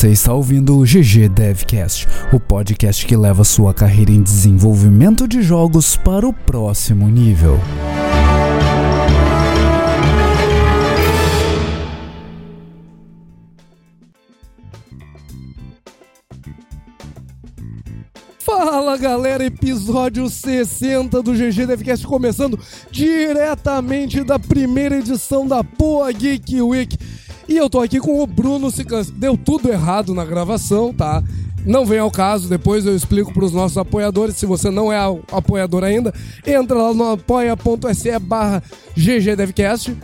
Você está ouvindo o GG Devcast, o podcast que leva sua carreira em desenvolvimento de jogos para o próximo nível. Fala galera, episódio 60 do GG Devcast começando diretamente da primeira edição da Poa Geek Week. E eu tô aqui com o Bruno Sicans. Deu tudo errado na gravação, tá? Não vem ao caso, depois eu explico para os nossos apoiadores. Se você não é apoiador ainda, entra lá no apoia.se barra GGDevcast.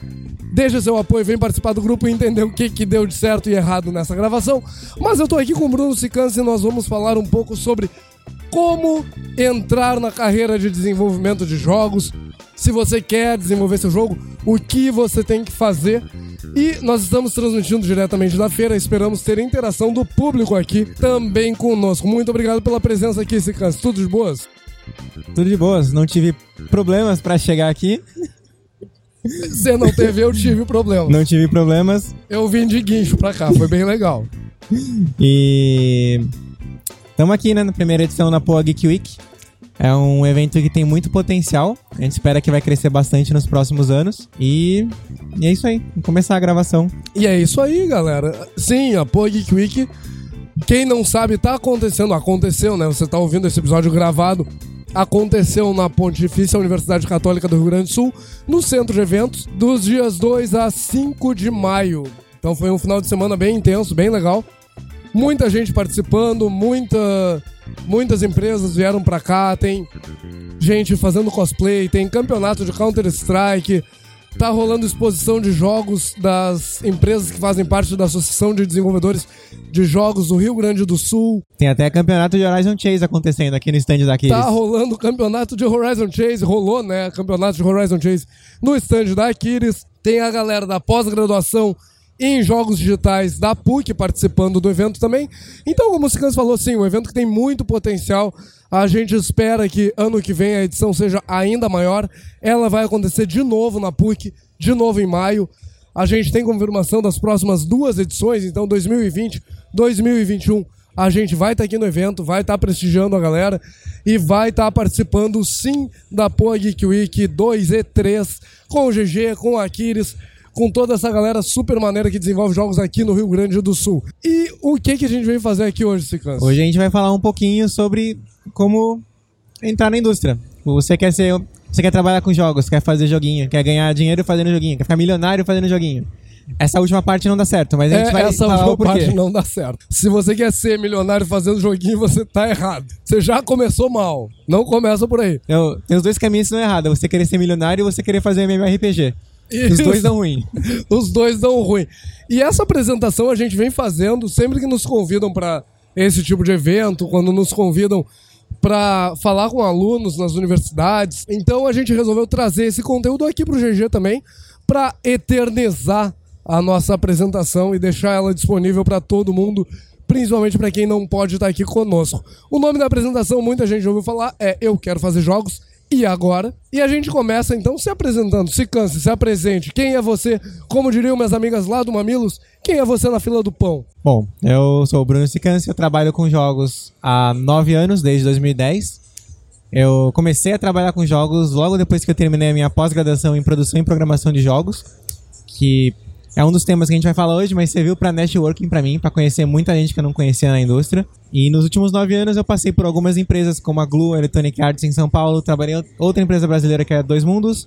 Deixa seu apoio, vem participar do grupo e entender o que, que deu de certo e errado nessa gravação. Mas eu tô aqui com o Bruno Sicans e nós vamos falar um pouco sobre como entrar na carreira de desenvolvimento de jogos. Se você quer desenvolver seu jogo, o que você tem que fazer. E nós estamos transmitindo diretamente da feira, esperamos ter interação do público aqui também conosco. Muito obrigado pela presença aqui, Sicans. Tudo de boas? Tudo de boas, não tive problemas para chegar aqui. Você não teve, eu tive problemas. Não tive problemas. Eu vim de guincho pra cá, foi bem legal. E estamos aqui, né, na primeira edição da Poa Geek Week. É um evento que tem muito potencial. A gente espera que vai crescer bastante nos próximos anos. E, e é isso aí. Vamos começar a gravação. E é isso aí, galera. Sim, a Poa Geek Week. Quem não sabe, tá acontecendo. Aconteceu, né? Você tá ouvindo esse episódio gravado. Aconteceu na Pontifícia Universidade Católica do Rio Grande do Sul, no centro de eventos, dos dias 2 a 5 de maio. Então foi um final de semana bem intenso, bem legal. Muita gente participando, muita, muitas empresas vieram pra cá, tem gente fazendo cosplay, tem campeonato de Counter-Strike, tá rolando exposição de jogos das empresas que fazem parte da Associação de Desenvolvedores de Jogos do Rio Grande do Sul. Tem até campeonato de Horizon Chase acontecendo aqui no stand da Aquiles. Tá rolando o campeonato de Horizon Chase, rolou, né? Campeonato de Horizon Chase no stand da Aquiles. Tem a galera da pós-graduação em jogos digitais da PUC participando do evento também. Então, como o Sicans falou, sim, um evento que tem muito potencial. A gente espera que ano que vem a edição seja ainda maior. Ela vai acontecer de novo na PUC, de novo em maio. A gente tem confirmação das próximas duas edições, então 2020, 2021. A gente vai estar aqui no evento, vai estar prestigiando a galera e vai estar participando sim da Poa Geek Week 2 e 3 com o GG, com o Aquiles com toda essa galera super maneira que desenvolve jogos aqui no Rio Grande do Sul. E o que, que a gente veio fazer aqui hoje, Sicans? Hoje a gente vai falar um pouquinho sobre como entrar na indústria. Você quer ser. Você quer trabalhar com jogos, quer fazer joguinho, quer ganhar dinheiro fazendo joguinho, quer ficar milionário fazendo joguinho. Essa última parte não dá certo, mas a gente É, vai essa última parte não dá certo. Se você quer ser milionário fazendo joguinho, você tá errado. Você já começou mal. Não começa por aí. Eu- tem os dois caminhos que estão errados. Você querer ser milionário e você querer fazer MMORPG. Os dois dão ruim. Os dois dão ruim. E essa apresentação a gente vem fazendo sempre que nos convidam para esse tipo de evento, quando nos convidam para falar com alunos nas universidades. Então a gente resolveu trazer esse conteúdo aqui pro GG também para eternizar a nossa apresentação e deixar ela disponível para todo mundo, principalmente para quem não pode estar aqui conosco. O nome da apresentação, muita gente ouviu falar, é Eu Quero Fazer Jogos. E agora? E a gente começa então se apresentando. Se canse, se apresente. Quem é você? Como diriam minhas amigas lá do Mamilos, quem é você na fila do pão? Bom, eu sou o Bruno Sicance, eu trabalho com jogos há nove anos, desde 2010. Eu comecei a trabalhar com jogos logo depois que eu terminei a minha pós-graduação em produção e programação de jogos, que é um dos temas que a gente vai falar hoje, mas serviu para networking para mim, para conhecer muita gente que eu não conhecia na indústria. E nos últimos nove anos eu passei por algumas empresas como a Glue, Electronic Arts em São Paulo, trabalhei em outra empresa brasileira que é Dois Mundos,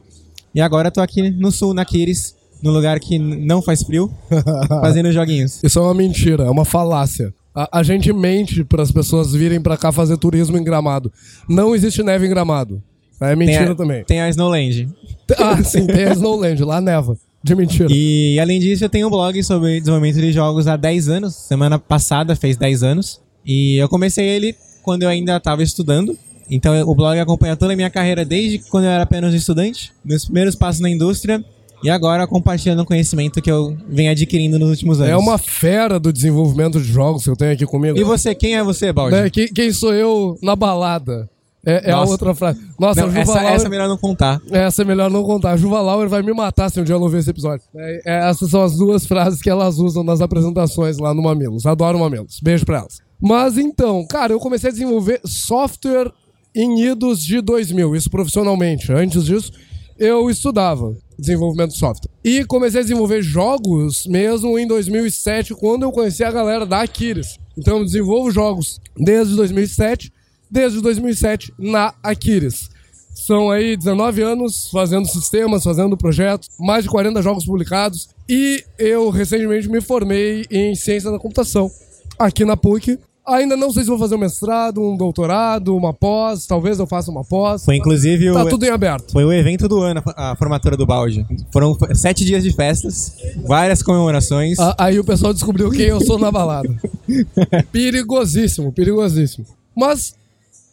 e agora tô aqui no sul, na Quiris, no lugar que não faz frio, fazendo joguinhos. Isso é uma mentira, é uma falácia. A, a gente mente para as pessoas virem para cá fazer turismo em Gramado. Não existe neve em Gramado. É Tem mentira a, também. Tem a Snowland. Ah, sim, tem a Snowland, lá neva. De mentira. E além disso, eu tenho um blog sobre desenvolvimento de jogos há 10 anos. Semana passada fez 10 anos. E eu comecei ele quando eu ainda estava estudando. Então o blog acompanha toda a minha carreira desde quando eu era apenas estudante, meus primeiros passos na indústria e agora compartilhando o conhecimento que eu venho adquirindo nos últimos anos. É uma fera do desenvolvimento de jogos que eu tenho aqui comigo. E você, quem é você, Baldi? Né, quem, quem sou eu na balada? É, é a outra frase. Nossa, Não, a Juva essa, Lauer... essa é melhor não contar. Essa é melhor não contar. A Juva Lauer vai me matar se um dia eu não ver esse episódio. É, é, essas são as duas frases que elas usam nas apresentações lá no Mamilos. Adoro Mamilos. Beijo pra elas. Mas então, cara, eu comecei a desenvolver software em idos de 2000, isso profissionalmente. Antes disso, eu estudava desenvolvimento de software. E comecei a desenvolver jogos mesmo em 2007, quando eu conheci a galera da Aquiles. Então eu desenvolvo jogos desde 2007, desde 2007 na Aquiles. São aí 19 anos fazendo sistemas, fazendo projetos, mais de 40 jogos publicados. E eu recentemente me formei em ciência da computação aqui na PUC. Ainda não sei se vou fazer um mestrado, um doutorado, uma pós, talvez eu faça uma pós. Foi inclusive Tá o, tudo em aberto. foi o evento do ano, a formatura do balde. Foram sete dias de festas, várias comemorações. Aí o pessoal descobriu quem eu sou na balada. perigosíssimo, perigosíssimo. Mas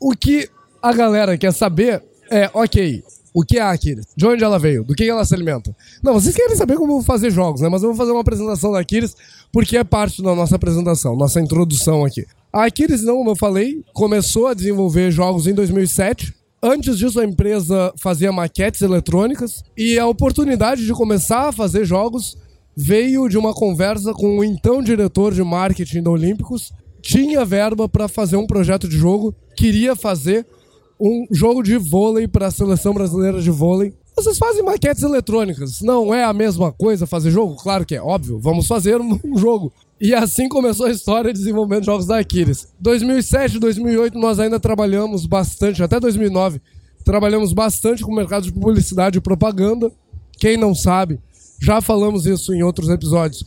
o que a galera quer saber é, ok, o que é a Aquiles? De onde ela veio? Do que ela se alimenta? Não, vocês querem saber como fazer jogos, né? Mas eu vou fazer uma apresentação da Aquiles porque é parte da nossa apresentação, nossa introdução aqui. A Aquiles, não, como eu falei, começou a desenvolver jogos em 2007. Antes disso, a empresa fazia maquetes eletrônicas e a oportunidade de começar a fazer jogos veio de uma conversa com o então diretor de marketing da Olímpicos. Tinha verba para fazer um projeto de jogo, queria fazer um jogo de vôlei para a seleção brasileira de vôlei. Vocês fazem maquetes eletrônicas, não é a mesma coisa fazer jogo? Claro que é, óbvio, vamos fazer um jogo. E assim começou a história de desenvolvimento de jogos da Aquiles. 2007, 2008 nós ainda trabalhamos bastante, até 2009 trabalhamos bastante com o mercado de publicidade e propaganda. Quem não sabe, já falamos isso em outros episódios.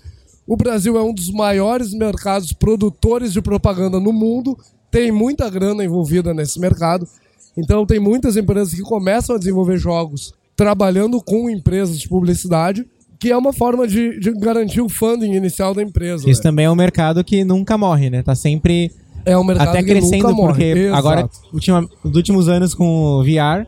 O Brasil é um dos maiores mercados produtores de propaganda no mundo, tem muita grana envolvida nesse mercado. Então, tem muitas empresas que começam a desenvolver jogos trabalhando com empresas de publicidade, que é uma forma de, de garantir o funding inicial da empresa. Isso né? também é um mercado que nunca morre, né? Tá sempre É um mercado até crescendo, porque Exato. agora, ultima, nos últimos anos com o VR,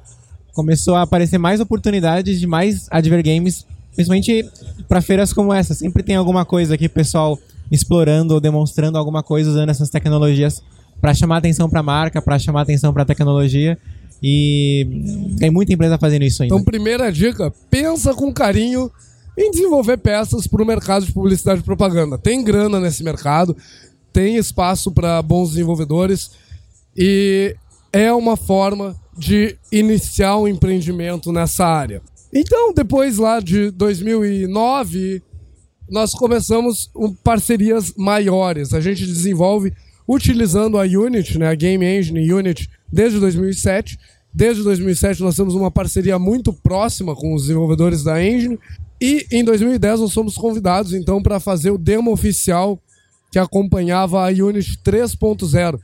começou a aparecer mais oportunidades de mais advergames, principalmente para feiras como essa. Sempre tem alguma coisa aqui, pessoal explorando ou demonstrando alguma coisa usando essas tecnologias para chamar atenção para a marca, para chamar atenção para a tecnologia. E tem muita empresa fazendo isso ainda. Então, primeira dica, pensa com carinho em desenvolver peças para o mercado de publicidade e propaganda. Tem grana nesse mercado, tem espaço para bons desenvolvedores e é uma forma de iniciar um empreendimento nessa área. Então, depois lá de 2009, nós começamos parcerias maiores. A gente desenvolve utilizando a Unity, né, a Game Engine Unity, desde 2007. Desde 2007 nós temos uma parceria muito próxima com os desenvolvedores da Engine. E em 2010 nós fomos convidados então para fazer o demo oficial que acompanhava a Unity 3.0.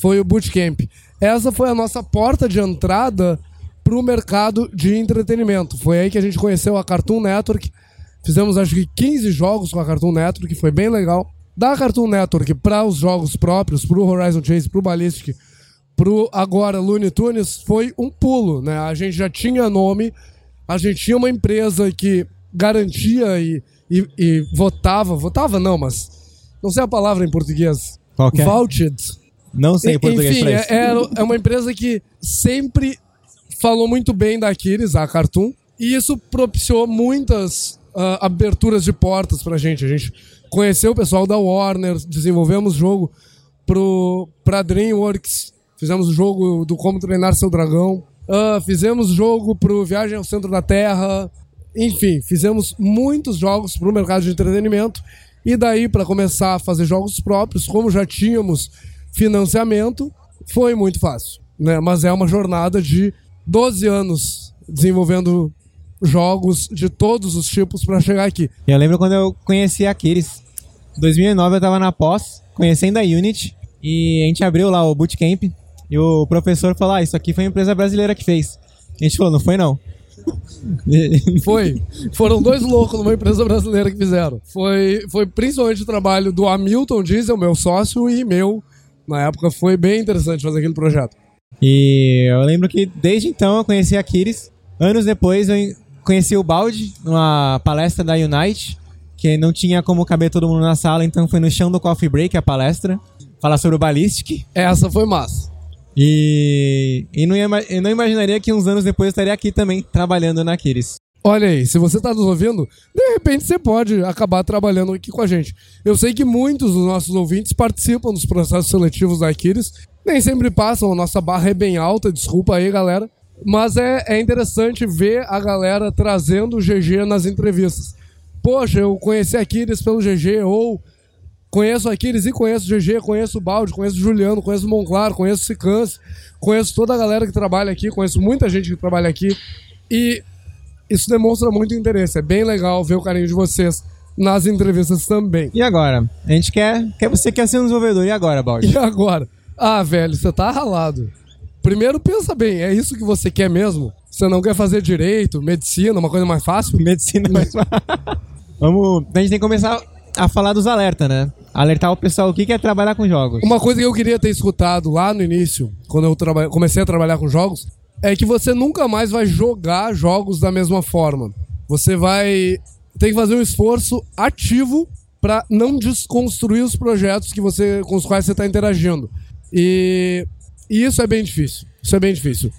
Foi o Bootcamp. Essa foi a nossa porta de entrada para o mercado de entretenimento. Foi aí que a gente conheceu a Cartoon Network. Fizemos acho que 15 jogos com a Cartoon Network, foi bem legal. Da Cartoon Network para os jogos próprios, para o Horizon Chase, para o Ballistic, pro agora Looney Tunes, foi um pulo, né? A gente já tinha nome, a gente tinha uma empresa que garantia e, e, e votava, votava não, mas não sei a palavra em português. É? Vouched. Não sei em português Enfim, é, era- é uma empresa que sempre falou muito bem da Aquiles, a Cartoon, e isso propiciou muitas ah, aberturas de portas pra gente. A gente conheceu o pessoal da Warner, desenvolvemos jogo pro, pra DreamWorks, fizemos o jogo do Como Treinar Seu Dragão, ah, fizemos jogo pro Viagem ao Centro da Terra, enfim, fizemos muitos jogos pro mercado de entretenimento, e daí para começar a fazer jogos próprios, como já tínhamos financiamento, foi muito fácil, né? Mas é uma jornada de 12 anos desenvolvendo jogos de todos os tipos para chegar aqui. Eu lembro quando eu conheci a Aquiles. Em 2009 eu tava na pós, conhecendo a Unity, e a gente abriu lá o bootcamp, e o professor falou, ah, isso aqui foi uma empresa brasileira que fez. A gente falou, não foi não. Foi. Foram dois loucos numa empresa brasileira que fizeram. Foi, foi principalmente o trabalho do Hamilton Diesel, meu sócio, e meu. Na época foi bem interessante fazer aquele projeto. E eu lembro que desde então eu conheci a Aquiles. Anos depois eu conheci o Balde numa palestra da Unite, que não tinha como caber todo mundo na sala, então foi no chão do coffee break a palestra. Falar sobre o Ballistic. Essa foi massa. E, e não, ia, eu não imaginaria que uns anos depois eu estaria aqui também, trabalhando na Aquiles. Olha aí, se você está nos ouvindo, de repente você pode acabar trabalhando aqui com a gente. Eu sei que muitos dos nossos ouvintes participam dos processos seletivos da Aquiles, nem sempre passam, a nossa barra é bem alta, desculpa aí, galera. Mas é, é interessante ver a galera trazendo o GG nas entrevistas. Poxa, eu conheci Aquiles pelo GG, ou conheço Aquiles e conheço o GG, conheço o Balde, conheço o Juliano, conheço o Monclar, conheço o Sicance, conheço toda a galera que trabalha aqui, conheço muita gente que trabalha aqui. E isso demonstra muito interesse. É bem legal ver o carinho de vocês nas entrevistas também. E agora? A gente quer. quer você quer ser um desenvolvedor. E agora, Baldi? E agora? Ah, velho, você tá ralado. Primeiro pensa bem, é isso que você quer mesmo? Você não quer fazer direito, medicina, uma coisa mais fácil? Medicina é mais fácil. Vamos. A gente tem que começar a falar dos alertas, né? Alertar o pessoal o que é trabalhar com jogos. Uma coisa que eu queria ter escutado lá no início, quando eu comecei a trabalhar com jogos, é que você nunca mais vai jogar jogos da mesma forma. Você vai ter que fazer um esforço ativo para não desconstruir os projetos que você com os quais você está interagindo. E, e isso é bem difícil. Isso é bem difícil.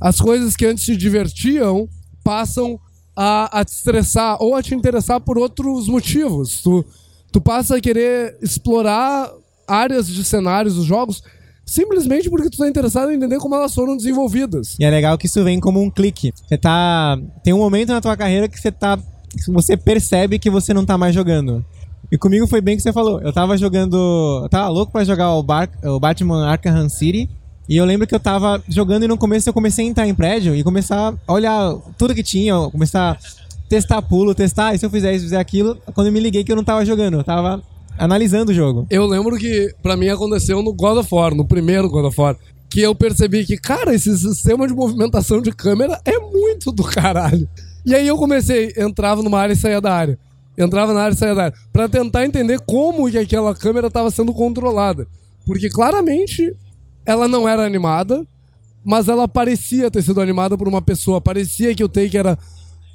As coisas que antes te divertiam passam a, a te estressar ou a te interessar por outros motivos. Tu, tu passa a querer explorar áreas de cenários dos jogos simplesmente porque tu tá interessado em entender como elas foram desenvolvidas. E é legal que isso vem como um clique. Você tá. Tem um momento na tua carreira que você tá. Você percebe que você não tá mais jogando. E comigo foi bem que você falou. Eu tava jogando. Eu tava louco pra jogar o, Bar... o Batman Arkham City. E eu lembro que eu tava jogando e no começo eu comecei a entrar em prédio e começar a olhar tudo que tinha, começar a testar pulo, testar, e se eu fizer isso, fizer aquilo. Quando eu me liguei que eu não tava jogando, eu tava analisando o jogo. Eu lembro que para mim aconteceu no God of War, no primeiro God of War, que eu percebi que, cara, esse sistema de movimentação de câmera é muito do caralho. E aí eu comecei, entrava numa área e saía da área. Entrava na área e saía da área. Pra tentar entender como que aquela câmera estava sendo controlada. Porque claramente ela não era animada, mas ela parecia ter sido animada por uma pessoa. Parecia que o take era,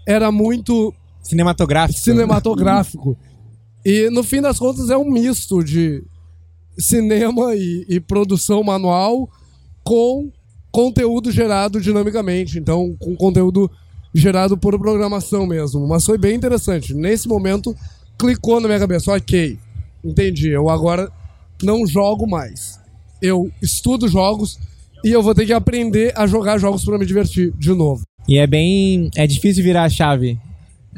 era muito. Cinematográfico. Cinematográfico. E no fim das contas é um misto de cinema e, e produção manual com conteúdo gerado dinamicamente. Então, com conteúdo gerado por programação mesmo. Mas foi bem interessante. Nesse momento, clicou na minha cabeça. Ok, entendi. Eu agora não jogo mais. Eu estudo jogos e eu vou ter que aprender a jogar jogos para me divertir de novo. E é bem. É difícil virar a chave.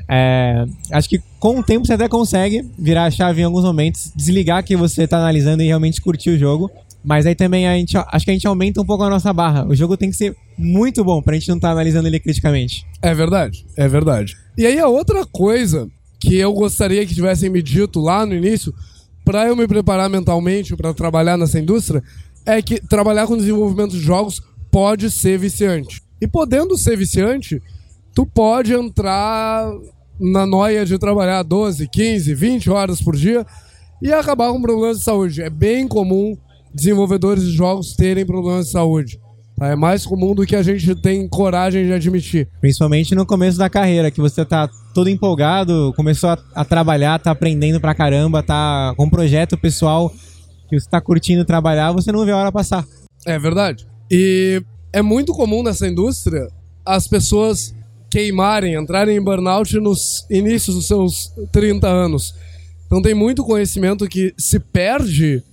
É, acho que com o tempo você até consegue virar a chave em alguns momentos, desligar que você está analisando e realmente curtir o jogo. Mas aí também a gente, acho que a gente aumenta um pouco a nossa barra. O jogo tem que ser muito bom pra gente não estar tá analisando ele criticamente. É verdade, é verdade. E aí a outra coisa que eu gostaria que tivessem me dito lá no início, para eu me preparar mentalmente para trabalhar nessa indústria, é que trabalhar com desenvolvimento de jogos pode ser viciante. E podendo ser viciante, tu pode entrar na noia de trabalhar 12, 15, 20 horas por dia e acabar com problemas de saúde. É bem comum desenvolvedores de jogos terem problemas de saúde. Tá? É mais comum do que a gente tem coragem de admitir. Principalmente no começo da carreira, que você tá todo empolgado, começou a, a trabalhar, tá aprendendo pra caramba, tá com um projeto pessoal que você tá curtindo trabalhar, você não vê a hora passar. É verdade. E é muito comum nessa indústria as pessoas queimarem, entrarem em burnout nos inícios dos seus 30 anos. Então tem muito conhecimento que se perde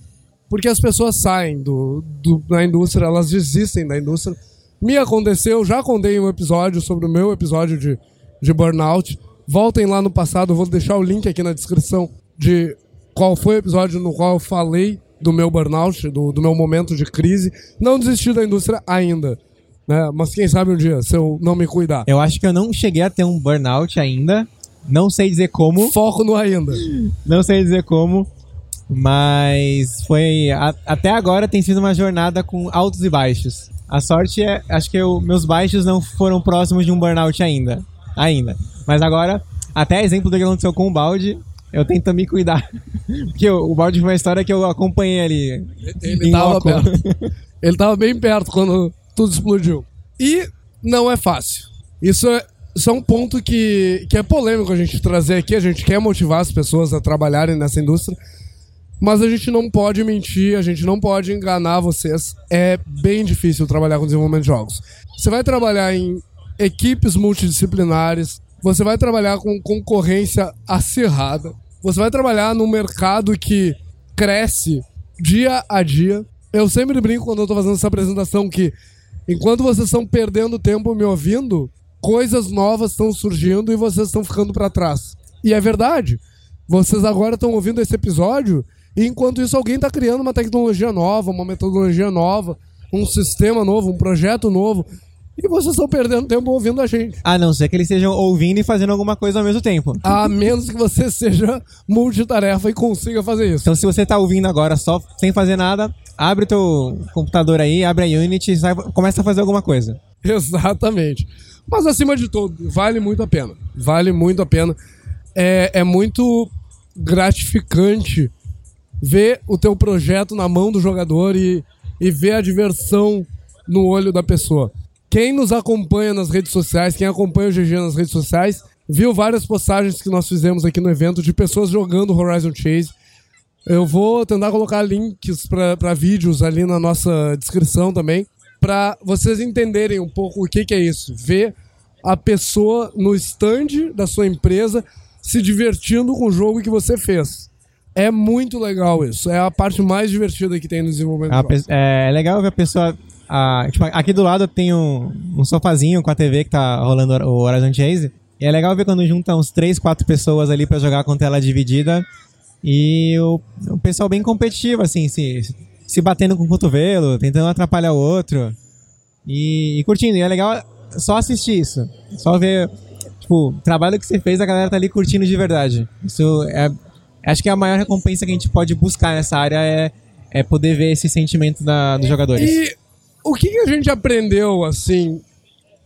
porque as pessoas saem do, do, da indústria, elas desistem da indústria. Me aconteceu, já contei um episódio sobre o meu episódio de, de burnout. Voltem lá no passado, eu vou deixar o link aqui na descrição de qual foi o episódio no qual eu falei do meu burnout, do, do meu momento de crise. Não desisti da indústria ainda. Né? Mas quem sabe um dia, se eu não me cuidar. Eu acho que eu não cheguei a ter um burnout ainda. Não sei dizer como. Foco no ainda. Não sei dizer como. Mas foi. A, até agora tem sido uma jornada com altos e baixos. A sorte é. Acho que eu, meus baixos não foram próximos de um burnout ainda. Ainda. Mas agora, até exemplo do que aconteceu com o balde, eu tento me cuidar. Porque o, o balde foi uma história que eu acompanhei ali. Ele, ele tava perto. ele tava bem perto quando tudo explodiu. E não é fácil. Isso é, isso é um ponto que, que é polêmico a gente trazer aqui. A gente quer motivar as pessoas a trabalharem nessa indústria. Mas a gente não pode mentir, a gente não pode enganar vocês. É bem difícil trabalhar com desenvolvimento de jogos. Você vai trabalhar em equipes multidisciplinares, você vai trabalhar com concorrência acirrada, você vai trabalhar num mercado que cresce dia a dia. Eu sempre brinco quando eu tô fazendo essa apresentação que enquanto vocês estão perdendo tempo me ouvindo, coisas novas estão surgindo e vocês estão ficando para trás. E é verdade. Vocês agora estão ouvindo esse episódio e enquanto isso alguém está criando uma tecnologia nova, uma metodologia nova, um sistema novo, um projeto novo. E vocês estão perdendo tempo ouvindo a gente. A não ser que eles estejam ouvindo e fazendo alguma coisa ao mesmo tempo. A menos que você seja multitarefa e consiga fazer isso. Então, se você tá ouvindo agora só sem fazer nada, abre o teu computador aí, abre a Unity e sai- começa a fazer alguma coisa. Exatamente. Mas acima de tudo, vale muito a pena. Vale muito a pena. É, é muito gratificante ver o teu projeto na mão do jogador e, e ver a diversão no olho da pessoa. Quem nos acompanha nas redes sociais, quem acompanha o GG nas redes sociais, viu várias postagens que nós fizemos aqui no evento de pessoas jogando Horizon Chase. Eu vou tentar colocar links para vídeos ali na nossa descrição também, para vocês entenderem um pouco o que, que é isso. Ver a pessoa no stand da sua empresa se divertindo com o jogo que você fez. É muito legal isso. É a parte mais divertida que tem no desenvolvimento. A de pe- é legal ver a pessoa. a- tipo, aqui do lado tem um, um sofazinho com a TV que tá rolando o Horizon Chase. E é legal ver quando junta uns 3, 4 pessoas ali pra jogar com tela dividida. E o, o pessoal bem competitivo, assim, se, se batendo com o cotovelo, tentando atrapalhar o outro. E, e curtindo. E é legal só assistir isso. Só ver, tipo, o trabalho que você fez, a galera tá ali curtindo de verdade. Isso é. Acho que a maior recompensa que a gente pode buscar nessa área é, é poder ver esse sentimento da, dos jogadores. E o que, que a gente aprendeu, assim,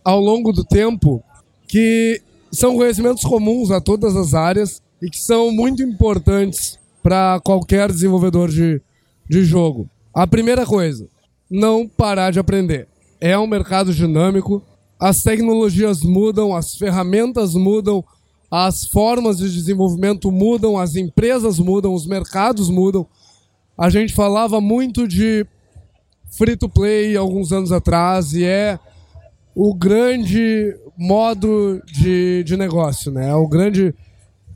ao longo do tempo, que são conhecimentos comuns a todas as áreas e que são muito importantes para qualquer desenvolvedor de, de jogo. A primeira coisa, não parar de aprender. É um mercado dinâmico, as tecnologias mudam, as ferramentas mudam, as formas de desenvolvimento mudam, as empresas mudam, os mercados mudam. A gente falava muito de free to play alguns anos atrás e é o grande modo de, de negócio, né? É o grande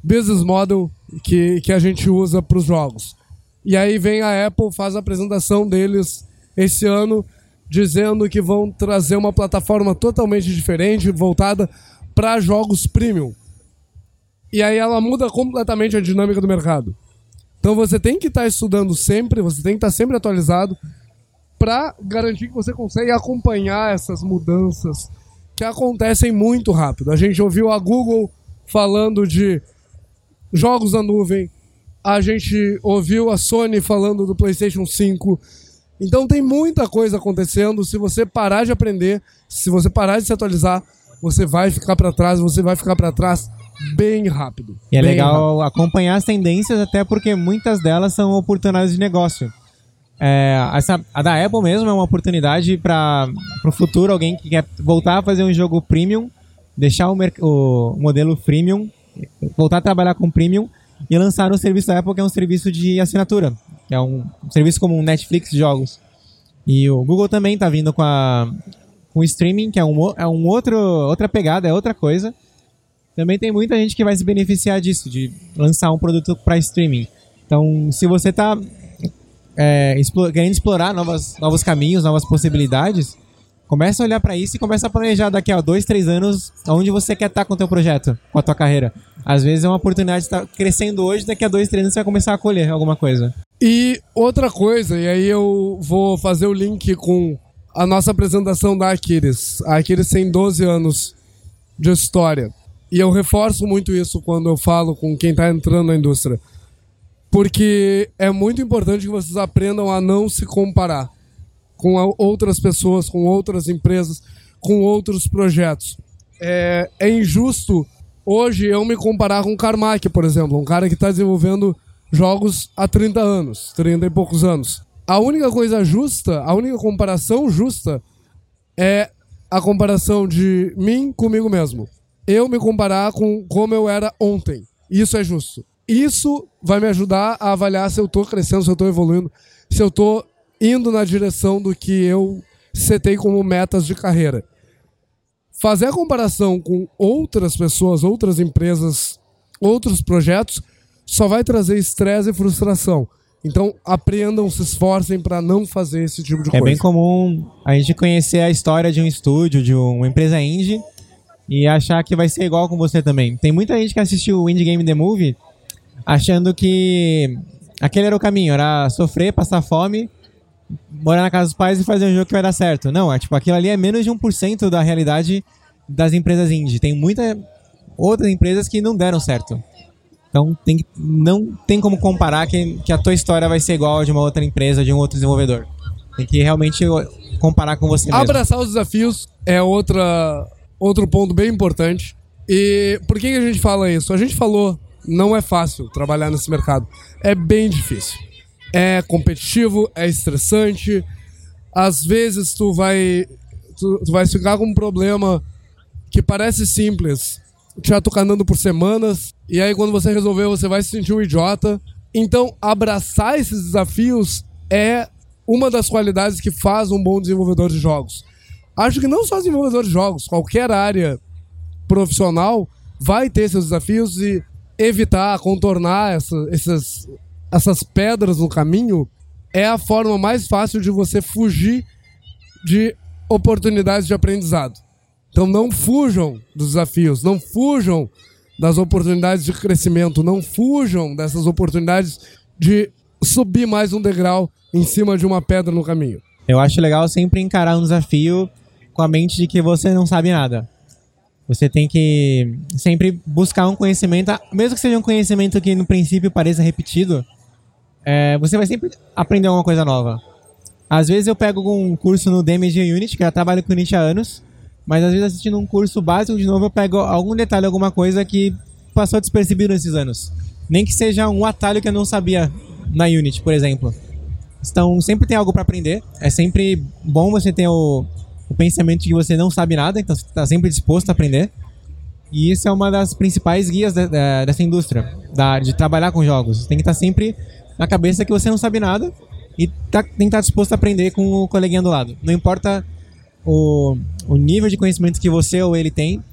business model que, que a gente usa para os jogos. E aí vem a Apple, faz a apresentação deles esse ano, dizendo que vão trazer uma plataforma totalmente diferente, voltada para jogos premium. E aí ela muda completamente a dinâmica do mercado. Então você tem que estar estudando sempre, você tem que estar sempre atualizado para garantir que você consegue acompanhar essas mudanças que acontecem muito rápido. A gente ouviu a Google falando de jogos na nuvem, a gente ouviu a Sony falando do PlayStation 5. Então tem muita coisa acontecendo. Se você parar de aprender, se você parar de se atualizar, você vai ficar para trás, você vai ficar para trás bem rápido. E é Bem legal acompanhar as tendências, até porque muitas delas são oportunidades de negócio. É, essa, a da Apple mesmo é uma oportunidade para o futuro, alguém que quer voltar a fazer um jogo premium, deixar o, o modelo freemium, voltar a trabalhar com premium e lançar um serviço da Apple que é um serviço de assinatura, que é um, um serviço como um Netflix de jogos. E o Google também está vindo com, a, com o streaming, que é, um, é um outro, outra pegada, é outra coisa. Também tem muita gente que vai se beneficiar disso, de lançar um produto para streaming. Então, se você está querendo explorar novas, novos caminhos, novas possibilidades, começa a olhar para isso e começa a planejar daqui a dois, três anos onde você quer estar com o teu projeto, com a tua carreira. Às vezes é uma oportunidade de estar crescendo hoje, daqui a dois, três anos você vai começar a colher alguma coisa. E outra coisa, e aí eu vou fazer o link com a nossa apresentação da Aquiles. A Aquiles tem 12 anos de história. E eu reforço muito isso quando eu falo com quem está entrando na indústria. Porque é muito importante que vocês aprendam a não se comparar com outras pessoas, com outras empresas, com outros projetos. É, é injusto hoje eu me comparar com o Carmack, por exemplo, um cara que está desenvolvendo jogos há 30 anos, 30 e poucos anos. A única coisa justa, a única comparação justa é a comparação de mim comigo mesmo. Eu me comparar com como eu era ontem. Isso é justo. isso vai me ajudar a avaliar se eu tô crescendo, se eu tô evoluindo, se eu tô indo na direção do que eu setei como metas de carreira. Fazer a comparação com outras pessoas, outras empresas, outros projetos, só vai trazer estresse e frustração. Então, aprendam, se esforcem para não fazer esse tipo de É coisa. bem comum a gente conhecer a história de um estúdio, de uma empresa indie, e achar que vai ser igual com você também. Tem muita gente que assistiu o Indie Game The Movie achando que aquele era o caminho, era sofrer, passar fome, morar na casa dos pais e fazer um jogo que vai dar certo. Não, é tipo, aquilo ali é menos de 1% da realidade das empresas indie. Tem muitas outras empresas que não deram certo. Então tem não tem como comparar que, que a tua história vai ser igual a de uma outra empresa, de um outro desenvolvedor. Tem que realmente comparar com você mesmo. Abraçar os desafios é outra, outro ponto bem importante. E por que, a gente fala isso? A gente falou, não é fácil trabalhar nesse mercado. É bem difícil. É competitivo, é estressante. Às vezes tu vai, tu, tu vai ficar com um problema que parece simples, te atucanando por semanas, e aí quando você resolver, você vai se sentir um idiota. Então, abraçar esses desafios é uma das qualidades que faz um bom desenvolvedor de jogos. Acho que não só desenvolvedor de jogos, qualquer área profissional vai ter seus desafios e evitar, contornar essa, essas, essas pedras no caminho é a forma mais fácil de você fugir de oportunidades de aprendizado. Então não fujam dos desafios, não fujam das oportunidades de crescimento, não fujam dessas oportunidades de subir mais um degrau em cima de uma pedra no caminho. Eu acho legal sempre encarar um desafio com a mente de que você não sabe nada. Você tem que sempre buscar um conhecimento, mesmo que seja um conhecimento que no princípio pareça repetido, é, você vai sempre aprender alguma coisa nova. Às vezes eu pego um curso no Damage Unity, que eu trabalho com Unity há anos, mas às vezes assistindo um curso básico de novo eu pego algum detalhe, alguma coisa que passou despercebido nesses anos. Nem que seja um atalho que eu não sabia na Unity, por exemplo. Então sempre tem algo para aprender. É sempre bom você ter o, o pensamento de que você não sabe nada, então você está sempre disposto a aprender. E isso é uma das principais guias da- da- dessa indústria, da- de trabalhar com jogos. Você tem que estar sempre na cabeça que você não sabe nada e tá, tem que estar disposto a aprender com o coleguinha do lado. Não importa o, o nível de conhecimento que você ou ele tem,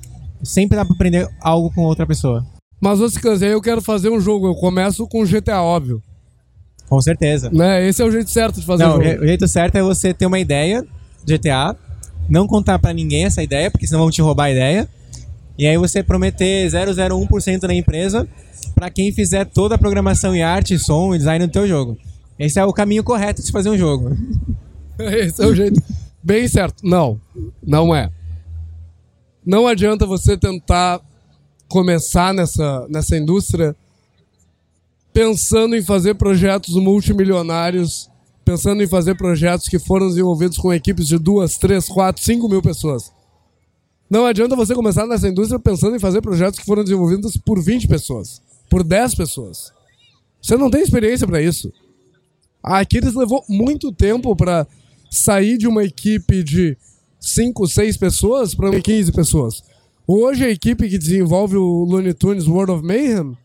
sempre dá para aprender algo com outra pessoa. Mas, ô Scans, aí eu quero fazer um jogo. Eu começo com GTA, óbvio. Com certeza. Né? Esse é o jeito certo de fazer Não, um o jogo. o jeito certo é você ter uma ideia de GTA, não contar pra ninguém essa ideia, porque senão vão te roubar a ideia. E aí você prometer 001% na empresa pra quem fizer toda a programação e arte, som e design do teu jogo. Esse é o caminho correto de se fazer um jogo. Esse é o jeito bem certo. Não, não é. Não adianta você tentar começar nessa, nessa indústria pensando em fazer projetos multimilionários, pensando em fazer projetos que foram desenvolvidos com equipes de duas, três, quatro, cinco mil pessoas. Não adianta você começar nessa indústria pensando em fazer projetos que foram desenvolvidos por 20 pessoas, por 10 pessoas. Você não tem experiência para isso. A Aquiles levou muito tempo para sair de uma equipe de 5, 6 pessoas para 15 pessoas. Hoje a equipe que desenvolve o Looney Tunes World of Mayhem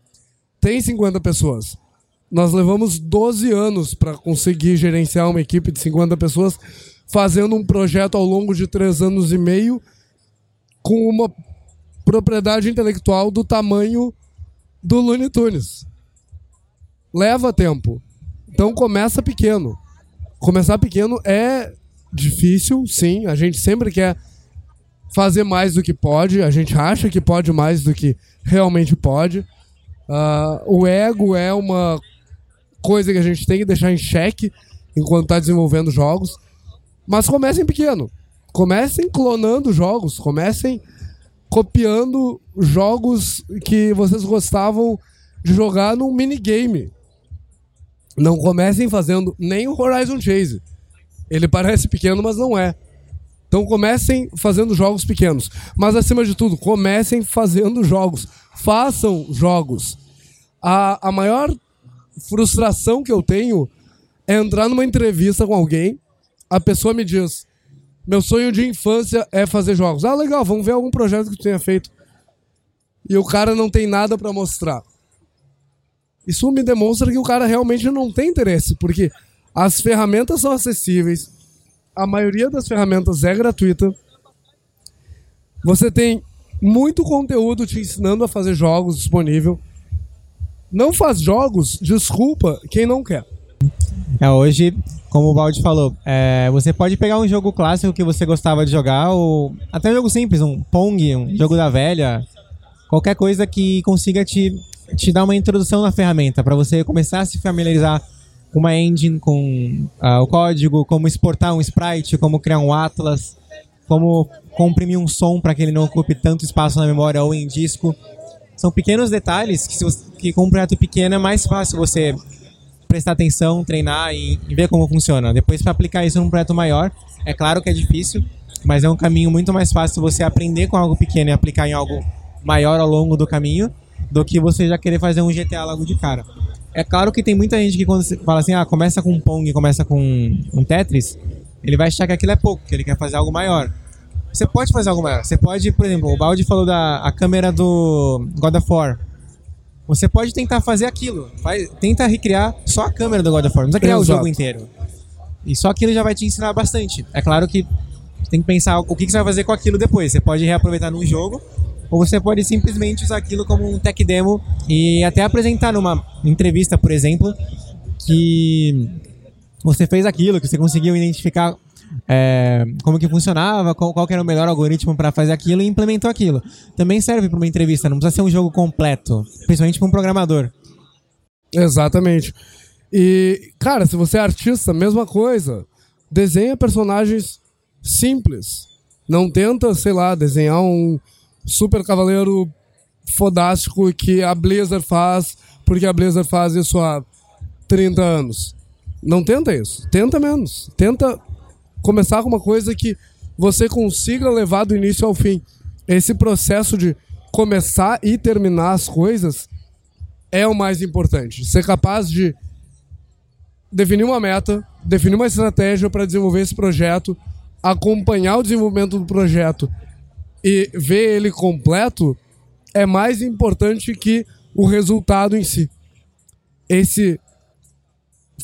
tem 50 pessoas. Nós levamos 12 anos para conseguir gerenciar uma equipe de 50 pessoas, fazendo um projeto ao longo de 3 anos e meio com uma propriedade intelectual do tamanho do Looney Tunes. Leva tempo. Então começa pequeno. Começar pequeno é difícil, sim. A gente sempre quer fazer mais do que pode. A gente acha que pode mais do que realmente pode. Ah, o ego é uma coisa que a gente tem que deixar em xeque enquanto está desenvolvendo jogos. Mas comecem pequeno. Comecem clonando jogos. Comecem copiando jogos que vocês gostavam de jogar num minigame. Não comecem fazendo nem o Horizon Chase. Ele parece pequeno, mas não é. Então comecem fazendo jogos pequenos. Mas acima de tudo, comecem fazendo jogos. Façam jogos. A, a maior frustração que eu tenho é entrar numa entrevista com alguém, a pessoa me diz: Meu sonho de infância é fazer jogos. Ah, legal, vamos ver algum projeto que tu tenha feito. E o cara não tem nada pra mostrar. Isso me demonstra que o cara realmente não tem interesse, porque as ferramentas são acessíveis, a maioria das ferramentas é gratuita. Você tem muito conteúdo te ensinando a fazer jogos disponível. Não faz jogos, desculpa quem não quer. É, hoje, como o Baldi falou, é, você pode pegar um jogo clássico que você gostava de jogar, ou até um jogo simples, um Pong, um jogo da velha, qualquer coisa que consiga te, te dar uma introdução na ferramenta, para você começar a se familiarizar com uma engine, com uh, o código, como exportar um sprite, como criar um atlas, como comprimir um som para que ele não ocupe tanto espaço na memória ou em disco. São pequenos detalhes que, se você, que com um projeto pequeno é mais fácil você prestar atenção, treinar e, e ver como funciona. Depois, para aplicar isso num projeto maior, é claro que é difícil, mas é um caminho muito mais fácil você aprender com algo pequeno e aplicar em algo maior ao longo do caminho do que você já querer fazer um GTA logo de cara. É claro que tem muita gente que quando fala assim, ah, começa com um Pong, começa com um Tetris, ele vai achar que aquilo é pouco, que ele quer fazer algo maior. Você pode fazer algo maior. Você pode, por exemplo, o Baldi falou da a câmera do God of War. Você pode tentar fazer aquilo. Vai, tenta recriar só a câmera do God of War. Não precisa criar Exato. o jogo inteiro. E só aquilo já vai te ensinar bastante. É claro que tem que pensar o que você vai fazer com aquilo depois. Você pode reaproveitar num jogo, ou você pode simplesmente usar aquilo como um tech demo e até apresentar numa entrevista, por exemplo, que você fez aquilo, que você conseguiu identificar é, como que funcionava, qual, qual era o melhor algoritmo para fazer aquilo e implementou aquilo. Também serve para uma entrevista, não precisa ser um jogo completo, principalmente para um programador. Exatamente. E, cara, se você é artista, mesma coisa. Desenha personagens simples. Não tenta, sei lá, desenhar um super cavaleiro fodástico que a Blizzard faz, porque a Blizzard faz isso há 30 anos. Não tenta isso. Tenta menos. Tenta começar com uma coisa que você consiga levar do início ao fim. Esse processo de começar e terminar as coisas é o mais importante. Ser capaz de definir uma meta, definir uma estratégia para desenvolver esse projeto, acompanhar o desenvolvimento do projeto e ver ele completo é mais importante que o resultado em si. Esse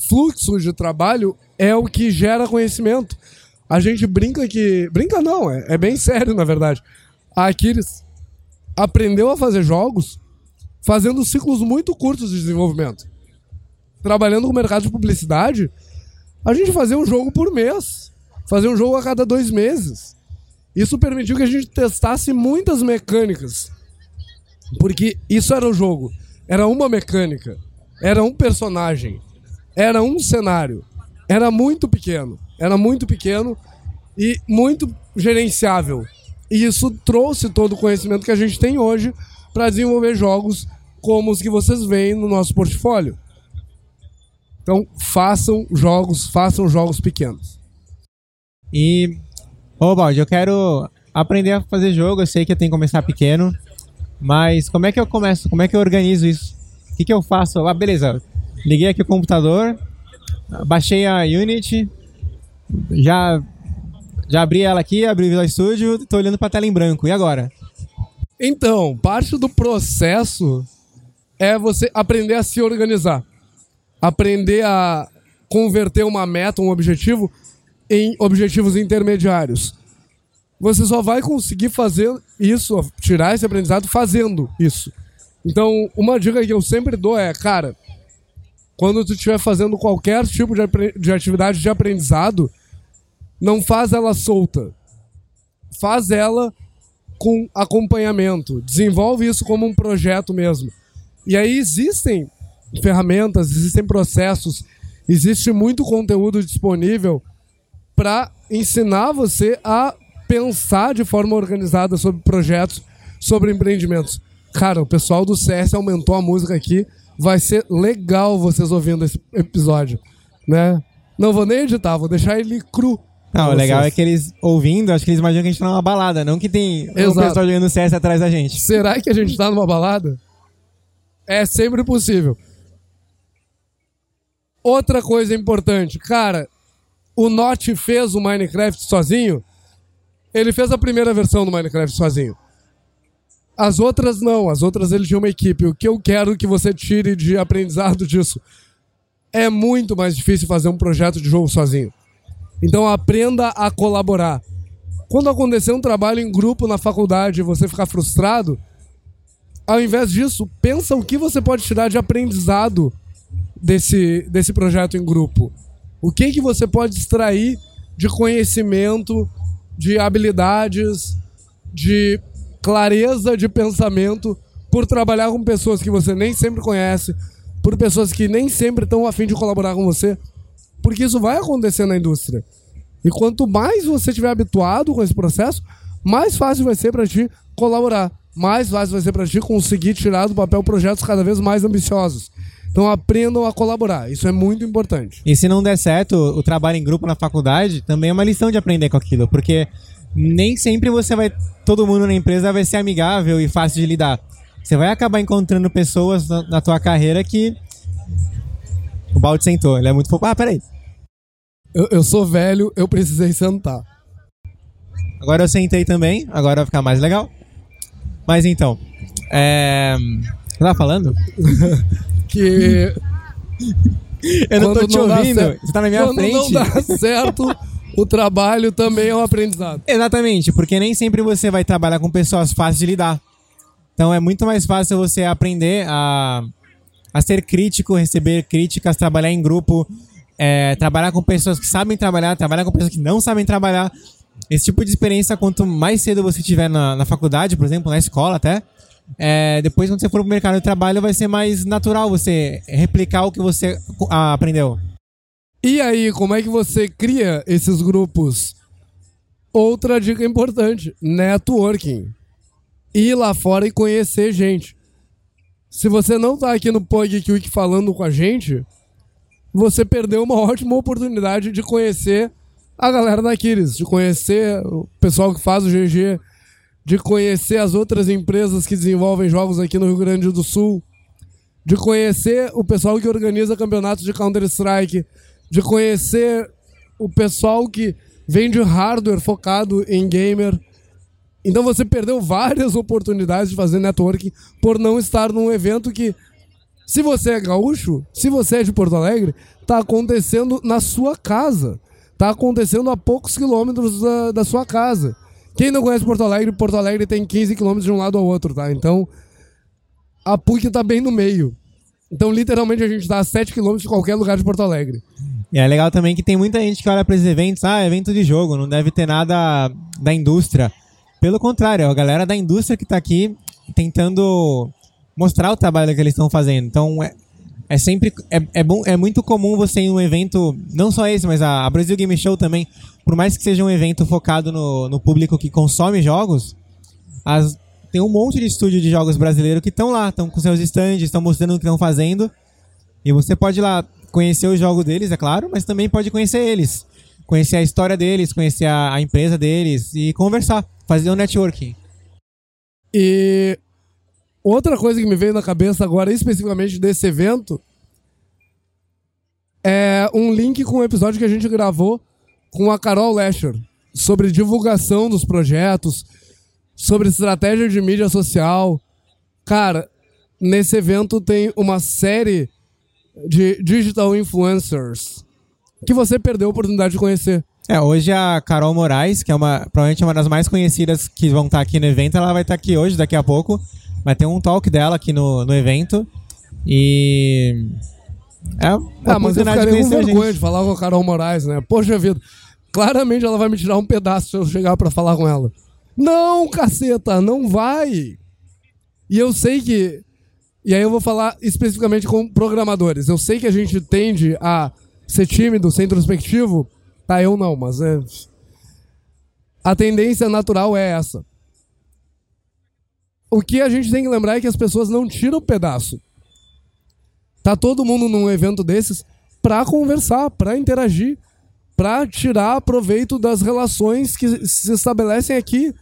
fluxo de trabalho é o que gera conhecimento. A gente brinca que. Brinca não, é, é bem sério, na verdade. A Aquiles aprendeu a fazer jogos fazendo ciclos muito curtos de desenvolvimento. Trabalhando com o mercado de publicidade, a gente fazia um jogo por mês. Fazia um jogo a cada dois meses. Isso permitiu que a gente testasse muitas mecânicas. Porque isso era o jogo. Era uma mecânica. Era um personagem era um cenário. Era muito pequeno. Era muito pequeno e muito gerenciável. E isso trouxe todo o conhecimento que a gente tem hoje para desenvolver jogos como os que vocês veem no nosso portfólio. Então, façam jogos, façam jogos pequenos. E, ô Baldi, eu quero aprender a fazer jogo. Eu sei que eu tenho que começar pequeno, mas como é que eu começo? Como é que eu organizo isso? O que, que eu faço? Ah, beleza, Liguei aqui o computador, baixei a Unity, já, já abri ela aqui, abri o Visual Studio, estou olhando para a tela em branco. E agora? Então, parte do processo é você aprender a se organizar. Aprender a converter uma meta, um objetivo, em objetivos intermediários. Você só vai conseguir fazer isso, tirar esse aprendizado fazendo isso. Então, uma dica que eu sempre dou é, cara, quando tu estiver fazendo qualquer tipo de, de atividade de aprendizado, não faz ela solta. Faz ela com acompanhamento. Desenvolve isso como um projeto mesmo. E aí existem ferramentas, existem processos, existe muito conteúdo disponível para ensinar você a pensar de forma organizada sobre projetos, sobre empreendimentos. Cara, o pessoal do CS aumentou a música aqui vai ser legal vocês ouvindo esse episódio, né? Não vou nem editar, vou deixar ele cru. Não, o legal é que eles ouvindo, acho que eles imaginam que a gente tá numa balada, não que tem Exato. um pessoal jogando CS atrás da gente. Será que a gente tá numa balada? É sempre possível. Outra coisa importante, cara, o Notch fez o Minecraft sozinho. Ele fez a primeira versão do Minecraft sozinho. As outras não, as outras ele tinha uma equipe. O que eu quero que você tire de aprendizado disso é muito mais difícil fazer um projeto de jogo sozinho. Então aprenda a colaborar. Quando acontecer um trabalho em grupo na faculdade e você ficar frustrado, ao invés disso, pensa o que você pode tirar de aprendizado desse, desse projeto em grupo. O que que você pode extrair de conhecimento, de habilidades, de clareza de pensamento por trabalhar com pessoas que você nem sempre conhece, por pessoas que nem sempre estão afim de colaborar com você, porque isso vai acontecer na indústria. E quanto mais você estiver habituado com esse processo, mais fácil vai ser para ti colaborar, mais fácil vai ser para ti conseguir tirar do papel projetos cada vez mais ambiciosos. Então aprendam a colaborar, isso é muito importante. E se não der certo o trabalho em grupo na faculdade, também é uma lição de aprender com aquilo, porque nem sempre você vai. Todo mundo na empresa vai ser amigável e fácil de lidar. Você vai acabar encontrando pessoas na, na tua carreira que. O balde sentou, ele é muito fofo. Ah, peraí. Eu, eu sou velho, eu precisei sentar. Agora eu sentei também, agora vai ficar mais legal. Mas então. É. Você tava falando? Que Eu não tô quando te não ouvindo. Você tá na minha quando frente. não dá certo, o trabalho também é um aprendizado. Exatamente, porque nem sempre você vai trabalhar com pessoas fáceis de lidar. Então é muito mais fácil você aprender a, a ser crítico, receber críticas, trabalhar em grupo, é, trabalhar com pessoas que sabem trabalhar, trabalhar com pessoas que não sabem trabalhar. Esse tipo de experiência, quanto mais cedo você tiver na, na faculdade, por exemplo, na escola até, é, depois quando você for pro mercado de trabalho vai ser mais natural você replicar o que você aprendeu. E aí, como é que você cria esses grupos? Outra dica importante: networking. Ir lá fora e conhecer gente. Se você não tá aqui no Week falando com a gente, você perdeu uma ótima oportunidade de conhecer a galera da Aquiles, de conhecer o pessoal que faz o GG, de conhecer as outras empresas que desenvolvem jogos aqui no Rio Grande do Sul, de conhecer o pessoal que organiza campeonatos de Counter-Strike, de conhecer o pessoal que vende hardware focado em gamer. Então você perdeu várias oportunidades de fazer networking por não estar num evento que, se você é gaúcho, se você é de Porto Alegre, tá acontecendo na sua casa. Tá acontecendo a poucos quilômetros da, da sua casa. Quem não conhece Porto Alegre, Porto Alegre tem 15 quilômetros de um lado ao outro, tá? Então, a PUC tá bem no meio. Então, literalmente, a gente tá a 7 quilômetros de qualquer lugar de Porto Alegre. E é legal também que tem muita gente que olha para esses eventos, ah, evento de jogo, não deve ter nada da indústria. Pelo contrário, a galera da indústria que tá aqui tentando mostrar o trabalho que eles estão fazendo. Então é, é sempre é, é, bom, é muito comum você em um evento, não só esse, mas a, a Brasil Game Show também, por mais que seja um evento focado no, no público que consome jogos, as, tem um monte de estúdio de jogos brasileiro que estão lá, estão com seus stands, estão mostrando o que estão fazendo. E você pode ir lá conhecer os jogos deles, é claro, mas também pode conhecer eles. Conhecer a história deles, conhecer a, a empresa deles e conversar, fazer um networking. E outra coisa que me veio na cabeça agora, especificamente desse evento, é um link com o episódio que a gente gravou com a Carol Lesher sobre divulgação dos projetos, sobre estratégia de mídia social. Cara, nesse evento tem uma série de digital influencers que você perdeu a oportunidade de conhecer. É, hoje a Carol Moraes, que é uma, provavelmente uma das mais conhecidas que vão estar aqui no evento, ela vai estar aqui hoje, daqui a pouco. Vai ter um talk dela aqui no, no evento. E. É uma Ah, mas eu ficaria com vergonha gente. de falar com a Carol Moraes, né? Poxa vida. Claramente ela vai me tirar um pedaço se eu chegar pra falar com ela. Não, caceta, não vai. E eu sei que. E aí eu vou falar especificamente com programadores. Eu sei que a gente tende a ser tímido, ser introspectivo. Tá, eu não, mas é. A tendência natural é essa. O que a gente tem que lembrar é que as pessoas não tiram o pedaço. Tá todo mundo num evento desses pra conversar, pra interagir, pra tirar proveito das relações que se estabelecem aqui.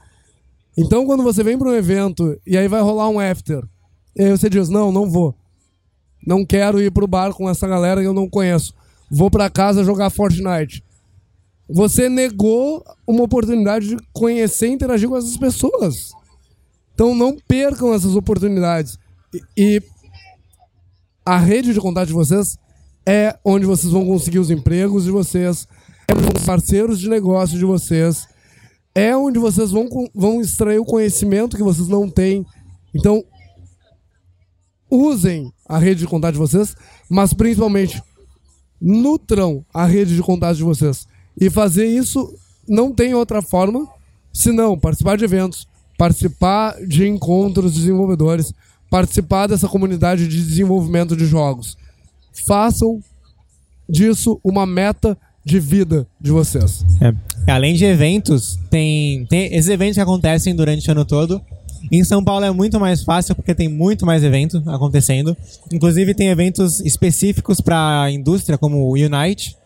Então, quando você vem para um evento e aí vai rolar um after, e aí você diz: Não, não vou. Não quero ir pro bar com essa galera que eu não conheço. Vou pra casa jogar Fortnite. Você negou uma oportunidade de conhecer e interagir com essas pessoas. Então não percam essas oportunidades. E, a rede de contato de vocês é onde vocês vão conseguir os empregos de vocês, é os parceiros de negócio de vocês, é onde vocês vão, vão extrair o conhecimento que vocês não têm. Então, usem a rede de contato de vocês, mas principalmente nutram a rede de contato de vocês. E fazer isso não tem outra forma senão participar de eventos, participar de encontros de desenvolvedores, participar dessa comunidade de desenvolvimento de jogos. Façam disso uma meta de vida de vocês. É. Além de eventos, tem, tem esses eventos que acontecem durante o ano todo. Em São Paulo é muito mais fácil porque tem muito mais eventos acontecendo. Inclusive tem eventos específicos para a indústria, como o Unite.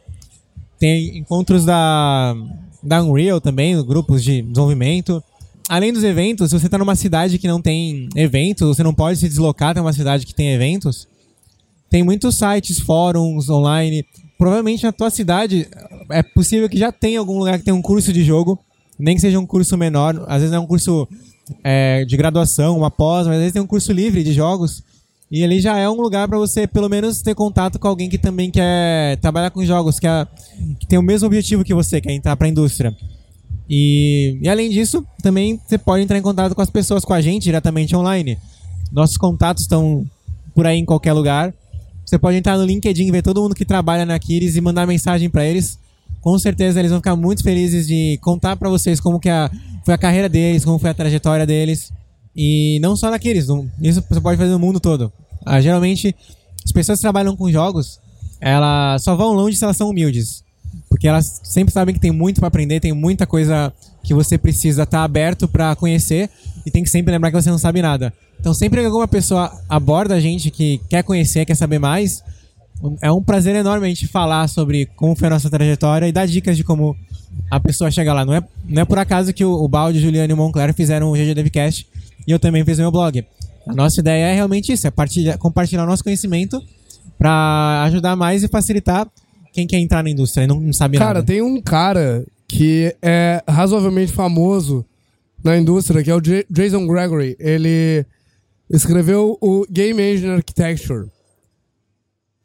Tem encontros da, da Unreal também, grupos de desenvolvimento. Além dos eventos, se você está numa cidade que não tem eventos, você não pode se deslocar até uma cidade que tem eventos, tem muitos sites, fóruns online. Provavelmente na tua cidade é possível que já tenha algum lugar que tenha um curso de jogo, nem que seja um curso menor. Às vezes é um curso é, de graduação, uma pós, mas às vezes tem um curso livre de jogos. E ali já é um lugar para você pelo menos ter contato com alguém que também quer trabalhar com jogos, que, é, que tem o mesmo objetivo que você, quer entrar para a indústria. E, e além disso, também você pode entrar em contato com as pessoas, com a gente diretamente online. Nossos contatos estão por aí em qualquer lugar. Você pode entrar no LinkedIn, ver todo mundo que trabalha na Kiris e mandar mensagem para eles. Com certeza eles vão ficar muito felizes de contar para vocês como que a, foi a carreira deles, como foi a trajetória deles. E não só na Kiris, isso você pode fazer no mundo todo. Ah, geralmente, as pessoas que trabalham com jogos, elas só vão longe se elas são humildes. Porque elas sempre sabem que tem muito para aprender, tem muita coisa que você precisa estar aberto para conhecer e tem que sempre lembrar que você não sabe nada. Então, sempre que alguma pessoa aborda a gente que quer conhecer, quer saber mais, é um prazer enorme a gente falar sobre como foi a nossa trajetória e dar dicas de como a pessoa chega lá. Não é, não é por acaso que o, o Balde, Juliano e o Moncler fizeram o GG Devcast e eu também fiz o meu blog. A nossa ideia é realmente isso, é partilhar, compartilhar o nosso conhecimento para ajudar mais e facilitar quem quer entrar na indústria e não, não sabe Cara, nada. tem um cara que é razoavelmente famoso na indústria, que é o J- Jason Gregory. Ele escreveu o Game Engine Architecture.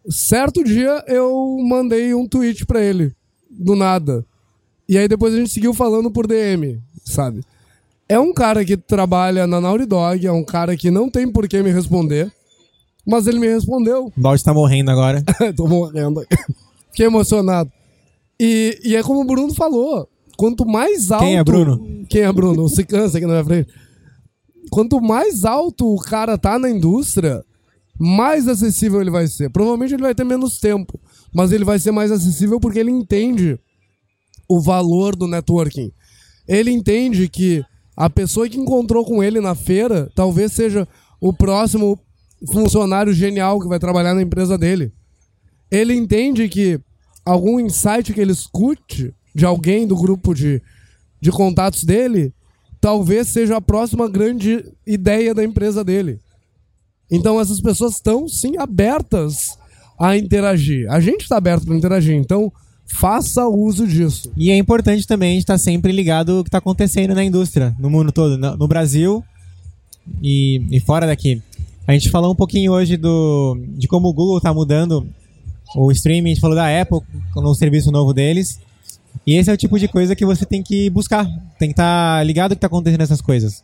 Certo dia eu mandei um tweet pra ele, do nada. E aí depois a gente seguiu falando por DM, sabe? É um cara que trabalha na Naughty Dog, é um cara que não tem por que me responder, mas ele me respondeu. O Balde tá morrendo agora. Tô morrendo. Fiquei emocionado. E, e é como o Bruno falou. Quanto mais alto. Quem é Bruno? Quem é Bruno? O Cicança aqui na minha frente. Quanto mais alto o cara tá na indústria, mais acessível ele vai ser. Provavelmente ele vai ter menos tempo, mas ele vai ser mais acessível porque ele entende o valor do networking. Ele entende que a pessoa que encontrou com ele na feira talvez seja o próximo funcionário genial que vai trabalhar na empresa dele. Ele entende que algum insight que ele escute de alguém do grupo de, de contatos dele talvez seja a próxima grande ideia da empresa dele. Então essas pessoas estão sim abertas a interagir. A gente está aberto para interagir, então faça uso disso. E é importante também estar sempre ligado ao que está acontecendo na indústria, no mundo todo, no Brasil e, e fora daqui. A gente falou um pouquinho hoje do, de como o Google está mudando o streaming, a gente falou da Apple no serviço novo deles. E esse é o tipo de coisa que você tem que buscar, tem que estar ligado ao que está acontecendo nessas coisas.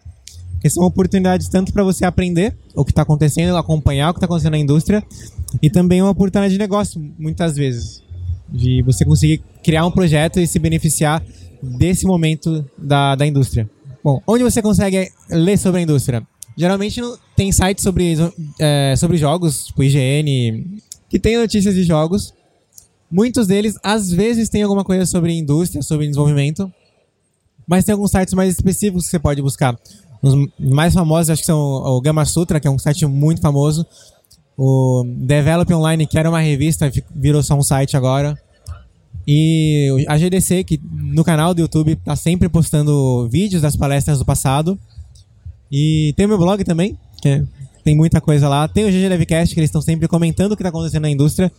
Porque são oportunidades tanto para você aprender o que está acontecendo, acompanhar o que está acontecendo na indústria, e também uma oportunidade de negócio, muitas vezes de você conseguir criar um projeto e se beneficiar desse momento da, da indústria. Bom, onde você consegue ler sobre a indústria? Geralmente tem sites sobre, é, sobre jogos, tipo IGN, que tem notícias de jogos. Muitos deles, às vezes, tem alguma coisa sobre indústria, sobre desenvolvimento. Mas tem alguns sites mais específicos que você pode buscar. Os mais famosos, acho que são o Gama Sutra, que é um site muito famoso. O Develop Online, que era uma revista, virou só um site agora. E a GDC, que no canal do YouTube tá sempre postando vídeos das palestras do passado. E tem o meu blog também, que é- tem muita coisa lá. Tem o GG Devcast, que eles estão sempre comentando o que tá acontecendo na indústria.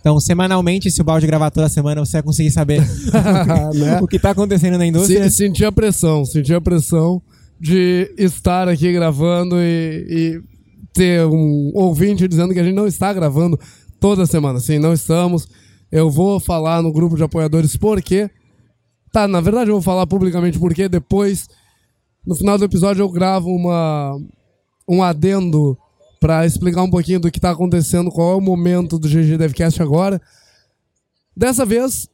Então, semanalmente, se o balde gravar toda semana, você vai conseguir saber Né? o que tá acontecendo na indústria. Se, sentir a pressão, sentir a pressão de estar aqui gravando e, e ter um ouvinte dizendo que a gente não está gravando toda semana. Sim, não estamos. Eu vou falar no grupo de apoiadores por quê. Tá, na verdade eu vou falar publicamente por quê. Depois, no final do episódio, eu gravo uma, um adendo para explicar um pouquinho do que está acontecendo, qual é o momento do GG Devcast agora. Dessa vez,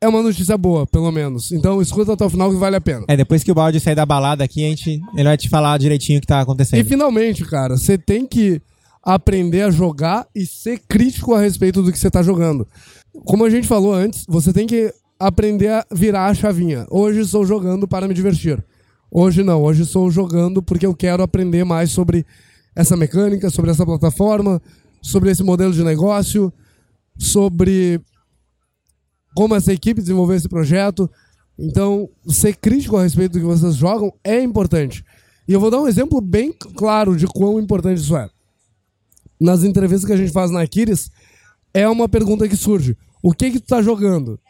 é uma notícia boa, pelo menos. Então escuta até o final que vale a pena. É, depois que o balde sair da balada aqui, a gente, ele vai te falar direitinho o que tá acontecendo. E finalmente, cara, você tem que aprender a jogar e ser crítico a respeito do que você tá jogando. Como a gente falou antes, você tem que aprender a virar a chavinha. Hoje estou jogando para me divertir. Hoje não, hoje estou jogando porque eu quero aprender mais sobre essa mecânica, sobre essa plataforma, sobre esse modelo de negócio, sobre como essa equipe desenvolveu esse projeto. Então, ser crítico a respeito do que vocês jogam é importante. E eu vou dar um exemplo bem claro de quão importante isso é. Nas entrevistas que a gente faz na Aquiles, é uma pergunta que surge. O que que tu tá jogando?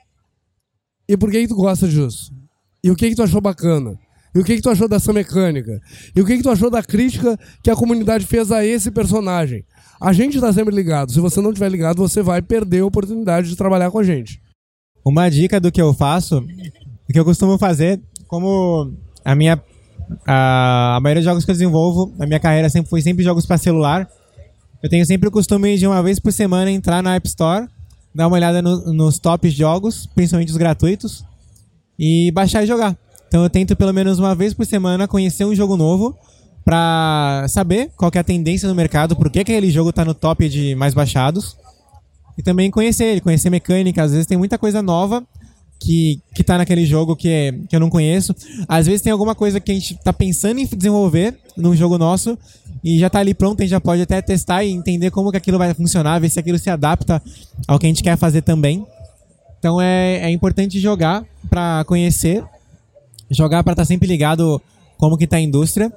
E por que que tu gosta disso? E o que que tu achou bacana? E o que, que tu achou dessa mecânica? E o que, que tu achou da crítica que a comunidade fez a esse personagem? A gente está sempre ligado. Se você não tiver ligado, você vai perder a oportunidade de trabalhar com a gente. Uma dica do que eu faço, do que eu costumo fazer, como a minha a, a maioria dos jogos que eu desenvolvo, a minha carreira sempre foi sempre jogos para celular. Eu tenho sempre o costume de uma vez por semana entrar na App Store, dar uma olhada no, nos tops jogos, principalmente os gratuitos, e baixar e jogar. Então eu tento pelo menos uma vez por semana conhecer um jogo novo para saber qual é a tendência no mercado, por que aquele jogo está no top de mais baixados. E também conhecer ele, conhecer mecânica. Às vezes tem muita coisa nova que, que tá naquele jogo que, é, que eu não conheço. Às vezes tem alguma coisa que a gente tá pensando em desenvolver num jogo nosso e já tá ali pronto, a gente já pode até testar e entender como que aquilo vai funcionar, ver se aquilo se adapta ao que a gente quer fazer também. Então é, é importante jogar para conhecer jogar para estar tá sempre ligado como que tá a indústria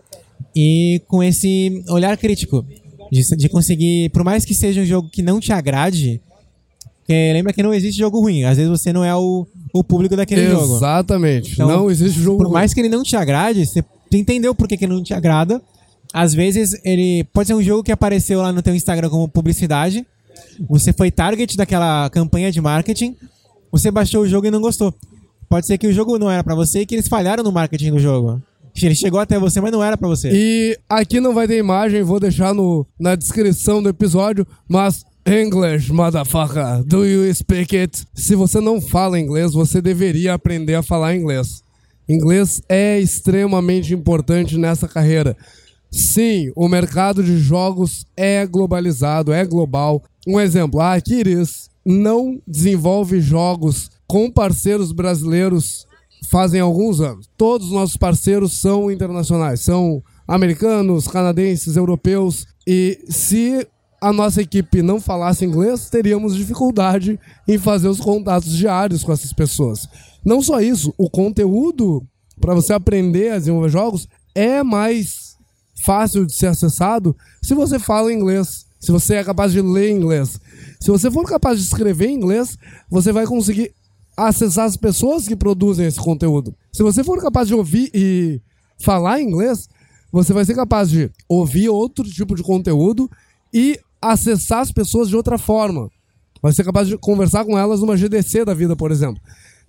e com esse olhar crítico de, de conseguir, por mais que seja um jogo que não te agrade, porque lembra que não existe jogo ruim. Às vezes você não é o, o público daquele Exatamente. jogo. Exatamente. Então, não existe jogo Por mais que ele não te agrade, você entendeu por que, que ele não te agrada. Às vezes ele pode ser um jogo que apareceu lá no teu Instagram como publicidade. Você foi target daquela campanha de marketing. Você baixou o jogo e não gostou. Pode ser que o jogo não era para você e que eles falharam no marketing do jogo. Ele chegou até você, mas não era para você. E aqui não vai ter imagem, vou deixar no, na descrição do episódio, mas English, motherfucker, do you speak it? Se você não fala inglês, você deveria aprender a falar inglês. Inglês é extremamente importante nessa carreira. Sim, o mercado de jogos é globalizado, é global. Um exemplo, a Aquiris não desenvolve jogos com parceiros brasileiros fazem alguns anos. Todos os nossos parceiros são internacionais, são americanos, canadenses, europeus. E se a nossa equipe não falasse inglês, teríamos dificuldade em fazer os contatos diários com essas pessoas. Não só isso, o conteúdo para você aprender a desenvolver jogos é mais fácil de ser acessado se você fala inglês, se você é capaz de ler inglês. Se você for capaz de escrever inglês, você vai conseguir acessar as pessoas que produzem esse conteúdo. Se você for capaz de ouvir e falar inglês, você vai ser capaz de ouvir outro tipo de conteúdo e acessar as pessoas de outra forma. Vai ser capaz de conversar com elas numa GDC da vida, por exemplo.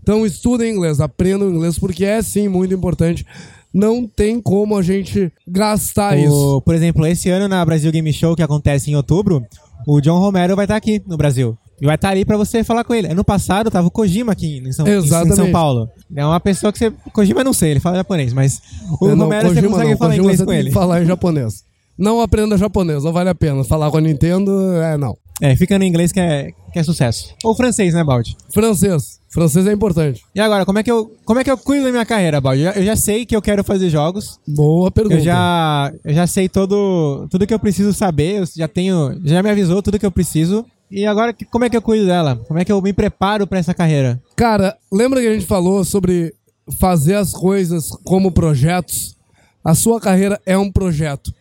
Então estudem inglês, aprendam inglês, porque é sim muito importante. Não tem como a gente gastar o, isso. Por exemplo, esse ano na Brasil Game Show, que acontece em outubro, o John Romero vai estar aqui no Brasil. E vai estar ali para você falar com ele. Ano passado tava o Kojima aqui em São, em São Paulo. É uma pessoa que você. Kojima não sei, ele fala japonês, mas o não, Romero Kojima, você consegue não. falar Kojima inglês com ele. falar em japonês. Não aprenda japonês, não vale a pena. Falar com a Nintendo, é não. É, fica no inglês que é, que é sucesso. Ou francês, né, Baldi? Francês. Francês é importante. E agora, como é que eu, como é que eu cuido da minha carreira, Baldi? Eu, eu já sei que eu quero fazer jogos. Boa pergunta. Eu já, eu já sei todo, tudo que eu preciso saber. Eu já tenho, já me avisou tudo que eu preciso. E agora, como é que eu cuido dela? Como é que eu me preparo para essa carreira? Cara, lembra que a gente falou sobre fazer as coisas como projetos? A sua carreira é um projeto.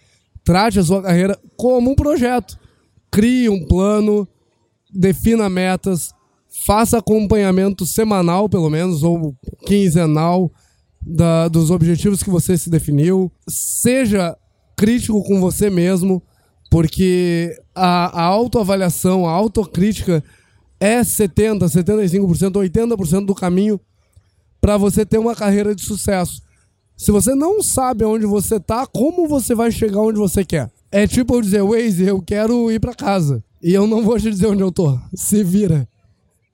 Trate a sua carreira como um projeto. Crie um plano, defina metas, faça acompanhamento semanal, pelo menos, ou quinzenal. da, dos objetivos que você se definiu. Seja crítico com você mesmo, porque a, a autoavaliação, a autocrítica é 70%, 75%, 80% do caminho para você ter uma carreira de sucesso. Se você não sabe onde você tá, como você vai chegar onde você quer? É tipo eu dizer, Waze, eu quero ir para casa. E eu não vou te dizer onde eu tô. Se vira.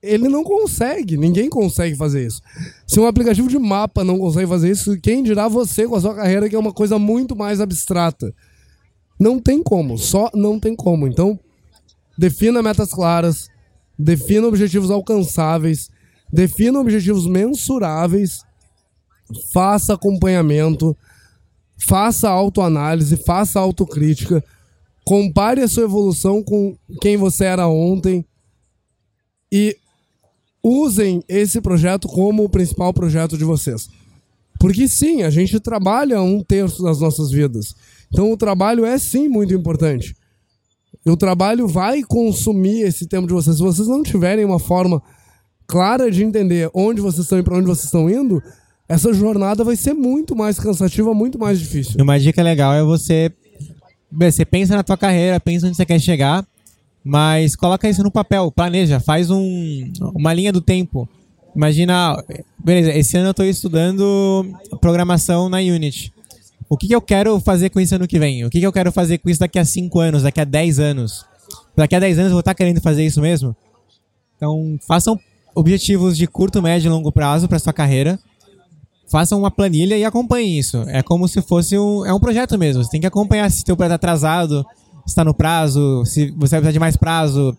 Ele não consegue, ninguém consegue fazer isso. Se um aplicativo de mapa não consegue fazer isso, quem dirá você com a sua carreira, que é uma coisa muito mais abstrata? Não tem como, só não tem como. Então, defina metas claras, defina objetivos alcançáveis, defina objetivos mensuráveis, faça acompanhamento, faça autoanálise, faça autocrítica, compare a sua evolução com quem você era ontem e usem esse projeto como o principal projeto de vocês. Porque sim, a gente trabalha um terço das nossas vidas. Então o trabalho é sim muito importante. E o trabalho vai consumir esse tempo de vocês. Se vocês não tiverem uma forma clara de entender onde vocês estão e para onde vocês estão indo, essa jornada vai ser muito mais cansativa, muito mais difícil. Uma dica legal é você você pensa na tua carreira, pensa onde você quer chegar, mas coloca isso no papel, planeja, faz um, uma linha do tempo. Imagina, beleza, esse ano eu estou estudando programação na Unity. O que, que, eu quero fazer com isso ano que vem? O que, que eu quero fazer com isso daqui a 5 anos, daqui a 10 anos? Daqui a 10 anos eu vou estar querendo fazer isso mesmo? Então, façam objetivos de curto, médio e longo prazo para sua carreira. Façam uma planilha e acompanhem isso. É como se fosse um, é um projeto mesmo. Você tem que acompanhar se seu projeto está atrasado, se está no prazo, se você vai precisar de mais prazo,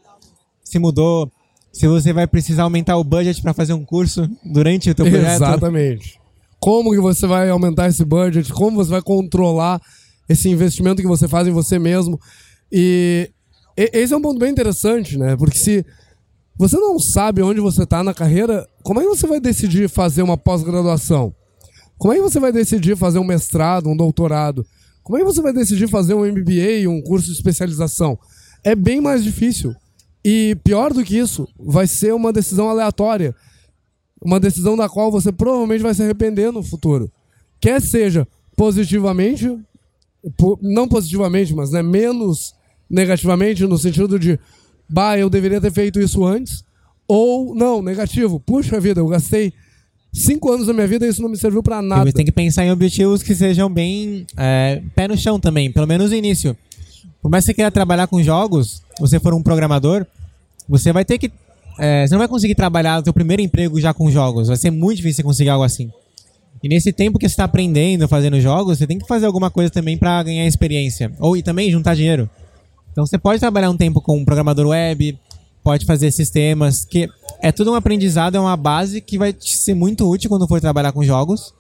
se mudou, se você vai precisar aumentar o budget para fazer um curso durante o teu projeto. Exatamente. Como que você vai aumentar esse budget? Como você vai controlar esse investimento que você faz em você mesmo? E esse é um ponto bem interessante, né? Porque se você não sabe onde você está na carreira, como é que você vai decidir fazer uma pós-graduação? Como é que você vai decidir fazer um mestrado, um doutorado? Como é que você vai decidir fazer um MBA, um curso de especialização? É bem mais difícil. E pior do que isso, vai ser uma decisão aleatória. Uma decisão da qual você provavelmente vai se arrepender no futuro. Quer seja positivamente, não positivamente, mas né, menos negativamente, no sentido de bah, eu deveria ter feito isso antes. Ou, não, negativo, puxa vida, eu gastei cinco anos da minha vida e isso não me serviu para nada. Tem que pensar em objetivos que sejam bem é, pé no chão também, pelo menos no início. Por mais que você queira trabalhar com jogos, você for um programador, você vai ter que. É, você não vai conseguir trabalhar no seu primeiro emprego já com jogos. Vai ser muito difícil você conseguir algo assim. E nesse tempo que você está aprendendo, fazendo jogos, você tem que fazer alguma coisa também para ganhar experiência. Ou e também juntar dinheiro. Então você pode trabalhar um tempo com um programador web, pode fazer sistemas, que é tudo um aprendizado, é uma base que vai te ser muito útil quando for trabalhar com jogos.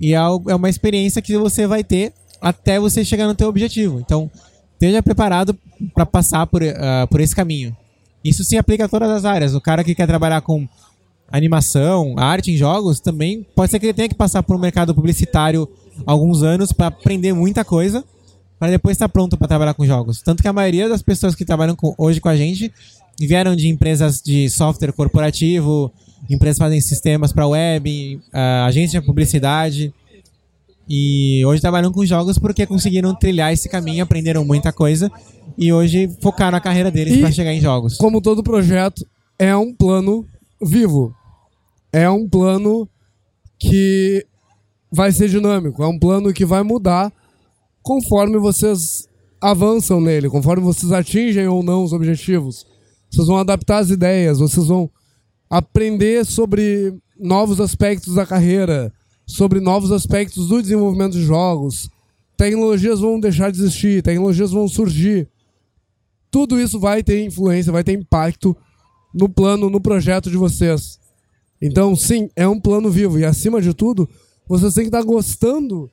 E é, é uma experiência que você vai ter até você chegar no teu objetivo. Então, esteja preparado para passar por, uh, por esse caminho. Isso se aplica a todas as áreas. O cara que quer trabalhar com animação, arte em jogos, também pode ser que ele tenha que passar por um mercado publicitário alguns anos para aprender muita coisa para depois estar pronto para trabalhar com jogos. Tanto que a maioria das pessoas que trabalham com, hoje com a gente vieram de empresas de software corporativo, empresas que fazem sistemas para web, uh, agências de publicidade. E hoje trabalham com jogos porque conseguiram trilhar esse caminho, aprenderam muita coisa e hoje focaram a carreira deles para chegar em jogos. Como todo projeto, é um plano vivo. É um plano que vai ser dinâmico, é um plano que vai mudar conforme vocês avançam nele, conforme vocês atingem ou não os objetivos. Vocês vão adaptar as ideias, vocês vão aprender sobre novos aspectos da carreira, sobre novos aspectos do desenvolvimento de jogos. Tecnologias vão deixar de existir, tecnologias vão surgir. Tudo isso vai ter influência, vai ter impacto no plano, no projeto de vocês. Então, sim, é um plano vivo e acima de tudo, vocês têm que estar gostando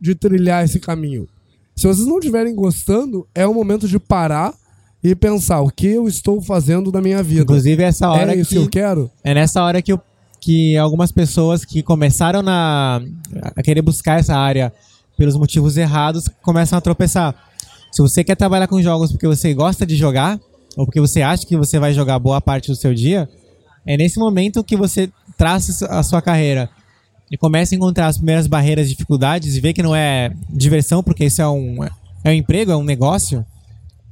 de trilhar esse caminho. Se vocês não estiverem gostando, é o momento de parar e pensar o que eu estou fazendo da minha vida. Inclusive, essa hora é isso que, que eu quero. É nessa hora que, eu, que algumas pessoas que começaram na, a querer buscar essa área pelos motivos errados começam a tropeçar. Se você quer trabalhar com jogos porque você gosta de jogar, ou porque você acha que você vai jogar boa parte do seu dia, é nesse momento que você traça a sua carreira e começa a encontrar as primeiras barreiras, dificuldades e vê que não é diversão, porque isso é um, é um emprego, é um negócio,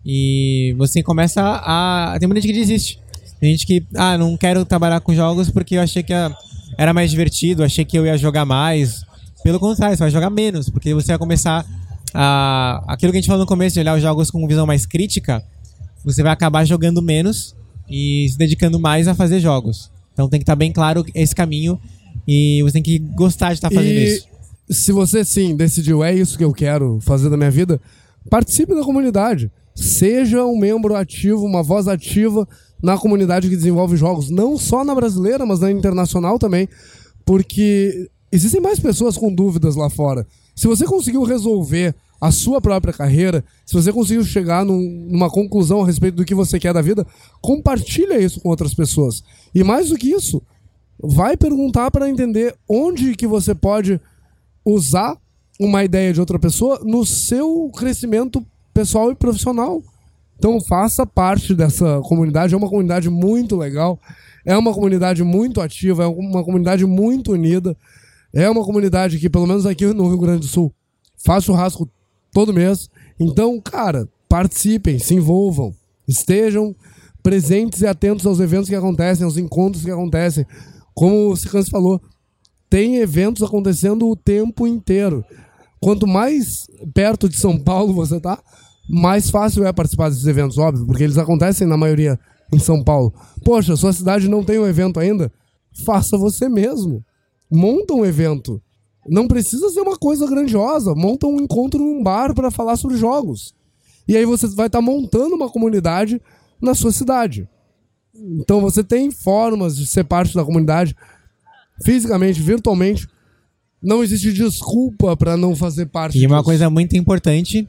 e você começa a. Tem muita gente que desiste. Tem gente que, ah, não quero trabalhar com jogos porque eu achei que era mais divertido, achei que eu ia jogar mais. Pelo contrário, você vai jogar menos, porque você vai começar Aquilo que a gente falou no começo, de olhar os jogos com visão mais crítica, você vai acabar jogando menos e se dedicando mais a fazer jogos. Então tem que estar bem claro esse caminho e você tem que gostar de estar fazendo E isso. se você sim decidiu, é isso que eu quero fazer da minha vida, participe da comunidade. Seja um membro ativo, uma voz ativa na comunidade que desenvolve jogos, não só na brasileira, mas na internacional também, porque existem mais pessoas com dúvidas lá fora. Se você conseguiu resolver a sua própria carreira, se você conseguiu chegar num- numa conclusão a respeito do que você quer da vida, compartilha isso com outras pessoas. E mais do que isso, vai perguntar para entender onde que você pode usar uma ideia de outra pessoa no seu crescimento pessoal e profissional. Então faça parte dessa comunidade, é uma comunidade muito legal, é uma comunidade muito ativa, é uma comunidade muito unida, é uma comunidade que, pelo menos aqui no Rio Grande do Sul, faz churrasco todo mês. Então, cara, participem, se envolvam, estejam presentes e atentos aos eventos que acontecem, aos encontros que acontecem. Como o Sicans falou, tem eventos acontecendo o tempo inteiro. Quanto mais perto de São Paulo você tá, mais fácil é participar desses eventos, óbvio, porque eles acontecem na maioria em São Paulo. Poxa, sua cidade não tem um evento ainda? Faça você mesmo. Monta um evento. Não precisa ser uma coisa grandiosa. Monta um encontro num bar para falar sobre jogos. E aí você vai estar montando uma comunidade na sua cidade. Então você tem formas de ser parte da comunidade fisicamente, virtualmente. Não existe desculpa para não fazer parte E uma disso. coisa muito importante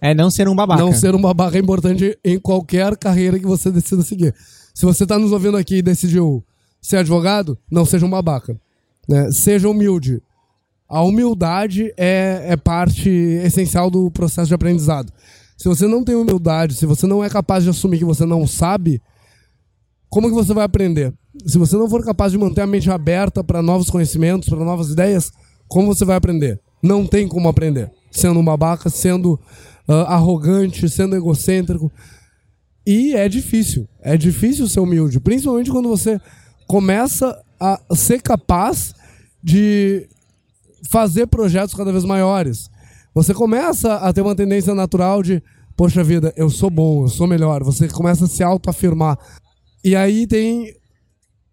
é não ser um babaca. Não ser um babaca é importante em qualquer carreira que você decida seguir. Se você está nos ouvindo aqui e decidiu ser advogado, não seja um babaca. Né? Seja humilde. A humildade é, é parte essencial do processo de aprendizado. Se você não tem humildade, se você não é capaz de assumir que você não sabe, como que você vai aprender? Se você não for capaz de manter a mente aberta para novos conhecimentos, para novas ideias, como você vai aprender? Não tem como aprender. Sendo um babaca, sendo ah, arrogante, sendo egocêntrico. E é difícil. É difícil ser humilde. Principalmente quando você começa a ser capaz de fazer projetos cada vez maiores. Você começa a ter uma tendência natural de, poxa vida, eu sou bom, eu sou melhor. Você começa a se autoafirmar. E aí tem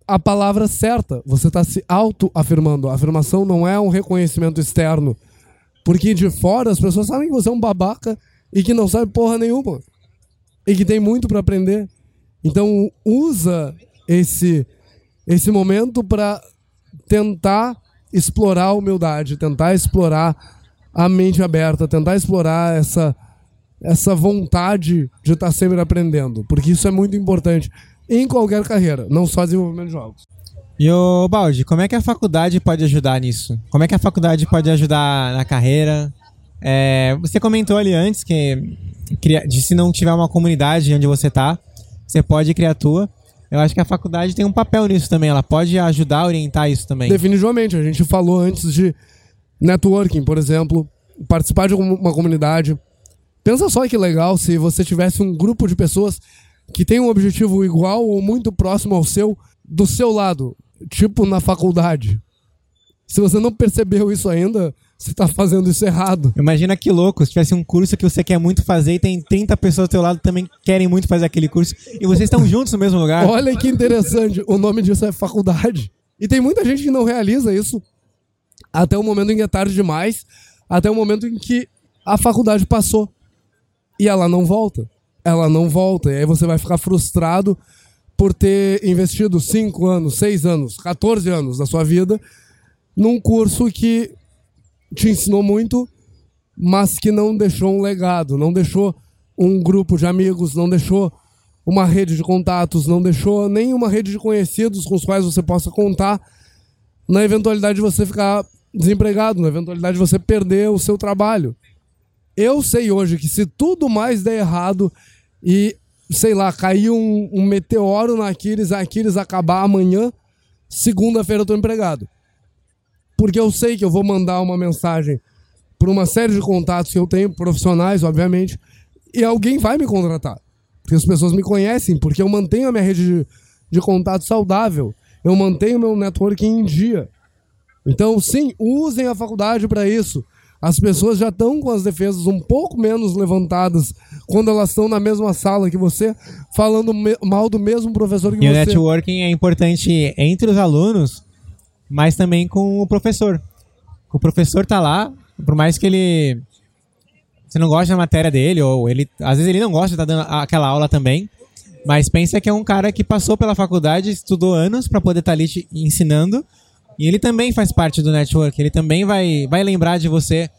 a palavra certa. Você está se autoafirmando. A afirmação não é um reconhecimento externo. Porque de fora as pessoas sabem que você é um babaca e que não sabe porra nenhuma. E que tem muito para aprender. Então usa esse esse momento para tentar explorar a humildade, tentar explorar a mente aberta, tentar explorar essa essa vontade de estar sempre aprendendo, porque isso é muito importante em qualquer carreira, não só desenvolvimento de jogos. E o Baldi, como é que a faculdade pode ajudar nisso? Como é que a faculdade pode ajudar na carreira? É, você comentou ali antes que de se não tiver uma comunidade onde você tá, você pode criar a tua. Eu acho que a faculdade tem um papel nisso também. Ela pode ajudar a orientar isso também. Definitivamente, a gente falou antes de networking, por exemplo, participar de uma comunidade. Pensa só que legal se você tivesse um grupo de pessoas que tem um objetivo igual ou muito próximo ao seu, do seu lado, tipo na faculdade. Se você não percebeu isso ainda, você está fazendo isso errado. Imagina que louco, se tivesse um curso que você quer muito fazer e tem 30 pessoas do teu lado que também querem muito fazer aquele curso e vocês estão juntos no mesmo lugar. Olha que interessante, o nome disso é faculdade. E tem muita gente que não realiza isso até o momento em que é tarde demais, até o momento em que a faculdade passou e ela não volta. Ela não volta. E aí você vai ficar frustrado por ter investido 5 anos, 6 anos, 14 anos da sua vida num curso que te ensinou muito, mas que não deixou um legado, não deixou um grupo de amigos, não deixou uma rede de contatos, não deixou nem uma rede de conhecidos com os quais você possa contar na eventualidade de você ficar desempregado, na eventualidade de você perder o seu trabalho. Eu sei hoje que se tudo mais der errado e, sei lá, cair um, um meteoro na Aquiles, a Aquiles acabar amanhã, segunda-feira eu tô empregado. Porque eu sei que eu vou mandar uma mensagem para uma série de contatos que eu tenho, profissionais, obviamente, e alguém vai me contratar. Porque as pessoas me conhecem, porque eu mantenho a minha rede de, de contato saudável, eu mantenho meu networking em dia. Então, sim, usem a faculdade para isso. As pessoas já estão com as defesas um pouco menos levantadas quando elas estão na mesma sala que você, falando mal do mesmo professor que e você. E o networking é importante entre os alunos, mas também com o professor. O professor tá lá, por mais que ele você não gosta da matéria dele ou ele às vezes ele não gosta de estar dando aquela aula também, mas pensa que é um cara que passou pela faculdade, estudou anos para poder estar tá ali te ensinando e ele também faz parte do network, ele também vai, vai lembrar de você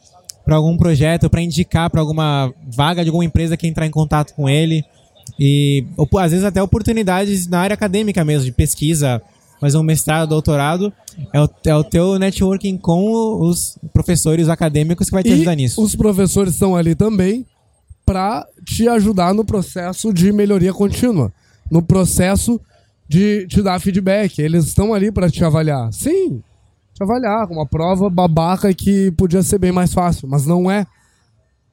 para algum projeto, para indicar para alguma vaga de alguma empresa que entrar em contato com ele. E ou, às vezes até oportunidades na área acadêmica mesmo, de pesquisa, fazer um mestrado, doutorado. É o, é o teu networking com os professores acadêmicos que vai te e ajudar nisso. Os professores estão ali também para te ajudar no processo de melhoria contínua, no processo de te dar feedback. Eles estão ali para te avaliar. Sim, te avaliar com uma prova babaca que podia ser bem mais fácil, mas não é.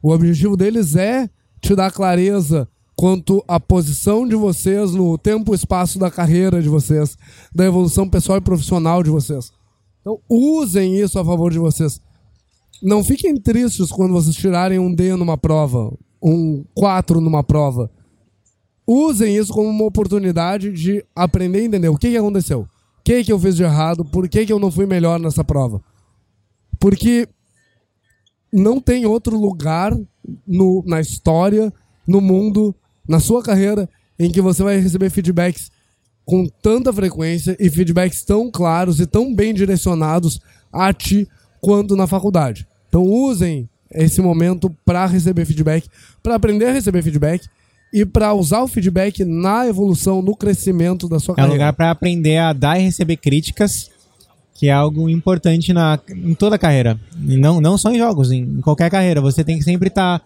O objetivo deles é te dar clareza quanto à posição de vocês no tempo e espaço da carreira de vocês, da evolução pessoal e profissional de vocês. Então, usem isso a favor de vocês. Não fiquem tristes quando vocês tirarem um D numa prova, um 4 numa prova usem isso como uma oportunidade de aprender e entender o que, que aconteceu. O que, que eu fiz de errado? Por que, que eu não fui melhor nessa prova? Porque não tem outro lugar no, na história, no mundo, na sua carreira, em que você vai receber feedbacks com tanta frequência e feedbacks tão claros e tão bem direcionados a ti quanto na faculdade. Então usem esse momento para receber feedback, para aprender a receber feedback e para usar o feedback na evolução, no crescimento da sua é carreira. É um lugar para aprender a dar e receber críticas, que é algo importante na, em toda a carreira. E não, não só em jogos, em, em qualquer carreira. Você tem que sempre estar. Tá,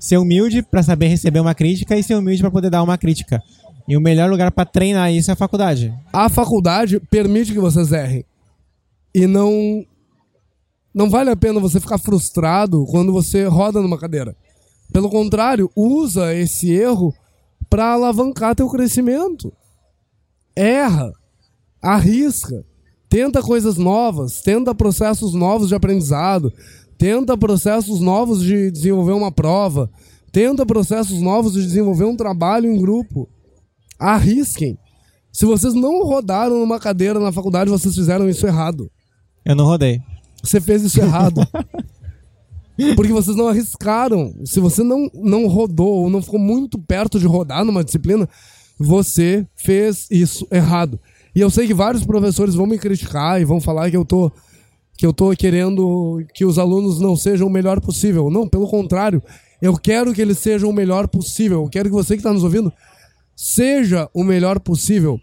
ser humilde para saber receber uma crítica e ser humilde para poder dar uma crítica. E o melhor lugar para treinar isso é a faculdade. A faculdade permite que vocês errem. E não. Não vale a pena você ficar frustrado quando você roda numa cadeira. Pelo contrário, usa esse erro para alavancar teu crescimento. Erra, arrisca, tenta coisas novas, tenta processos novos de aprendizado, tenta processos novos de desenvolver uma prova, tenta processos novos de desenvolver um trabalho em grupo. Arrisquem. Se vocês não rodaram numa cadeira na faculdade, vocês fizeram isso errado. Eu não rodei. Você fez isso errado. Porque vocês não arriscaram. Se você não, não rodou ou não ficou muito perto de rodar numa disciplina, você fez isso errado. E eu sei que vários professores vão me criticar e vão falar que eu tô que eu tô querendo que os alunos não sejam o melhor possível. Não, pelo contrário, eu quero que eles sejam o melhor possível. Eu quero que você que está nos ouvindo seja o melhor possível.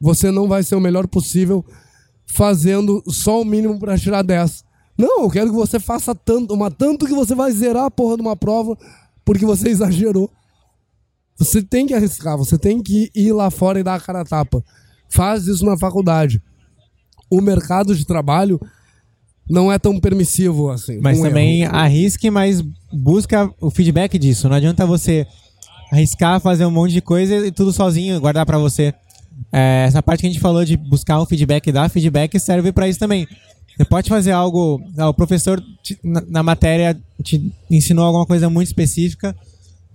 Você não vai ser o melhor possível fazendo só o mínimo para tirar 10. Não, eu quero que você faça tanto, uma tanto que você vai zerar a porra de uma prova porque você exagerou. Você tem que arriscar, você tem que ir lá fora e dar a cara a tapa. Faz isso na faculdade. O mercado de trabalho não é tão permissivo assim. Mas um também erro. arrisque, mas busca o feedback disso. Não adianta você arriscar, fazer um monte de coisa e tudo sozinho guardar para você. É, essa parte que a gente falou de buscar o feedback e dar feedback serve para isso também. Você pode fazer algo. o professor te, na, na, matéria te ensinou alguma coisa muito específica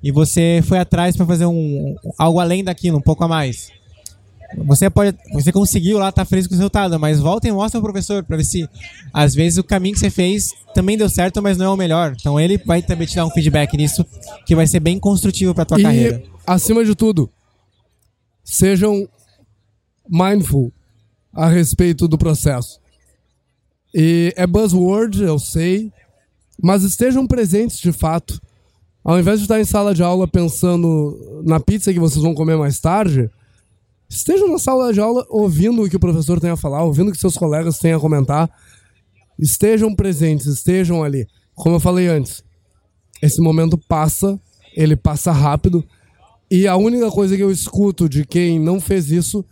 e você foi atrás para fazer um, algo além daquilo, um pouco a mais. Você pode, você conseguiu lá, tá feliz com o resultado, mas volta e mostra ao professor para ver se às vezes o caminho que você fez também deu certo, mas não é o melhor. Então ele vai também te dar um feedback nisso que vai ser bem construtivo para tua e, carreira. Acima de tudo, sejam mindful a respeito do processo. E é buzzword, eu sei, mas estejam presentes de fato. Ao invés de estar em sala de aula pensando na pizza que vocês vão comer mais tarde, estejam na sala de aula ouvindo o que o professor tem a falar, ouvindo o que seus colegas têm a comentar. Estejam presentes, estejam ali. Como eu falei antes, esse momento passa, ele passa rápido, e a única coisa que eu escuto de quem não fez isso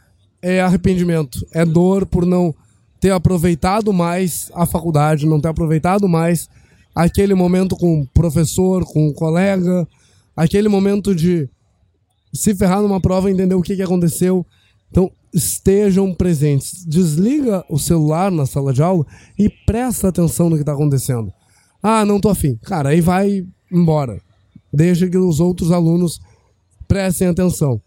é arrependimento, é dor por não ter aproveitado mais a faculdade, não ter aproveitado mais aquele momento com o professor, com o colega, aquele momento de se ferrar numa prova entender o que, que aconteceu. Então, estejam presentes. Desliga o celular na sala de aula e presta atenção no que está acontecendo. Ah, não tô afim. Cara, aí vai embora. Deixa que os outros alunos prestem atenção.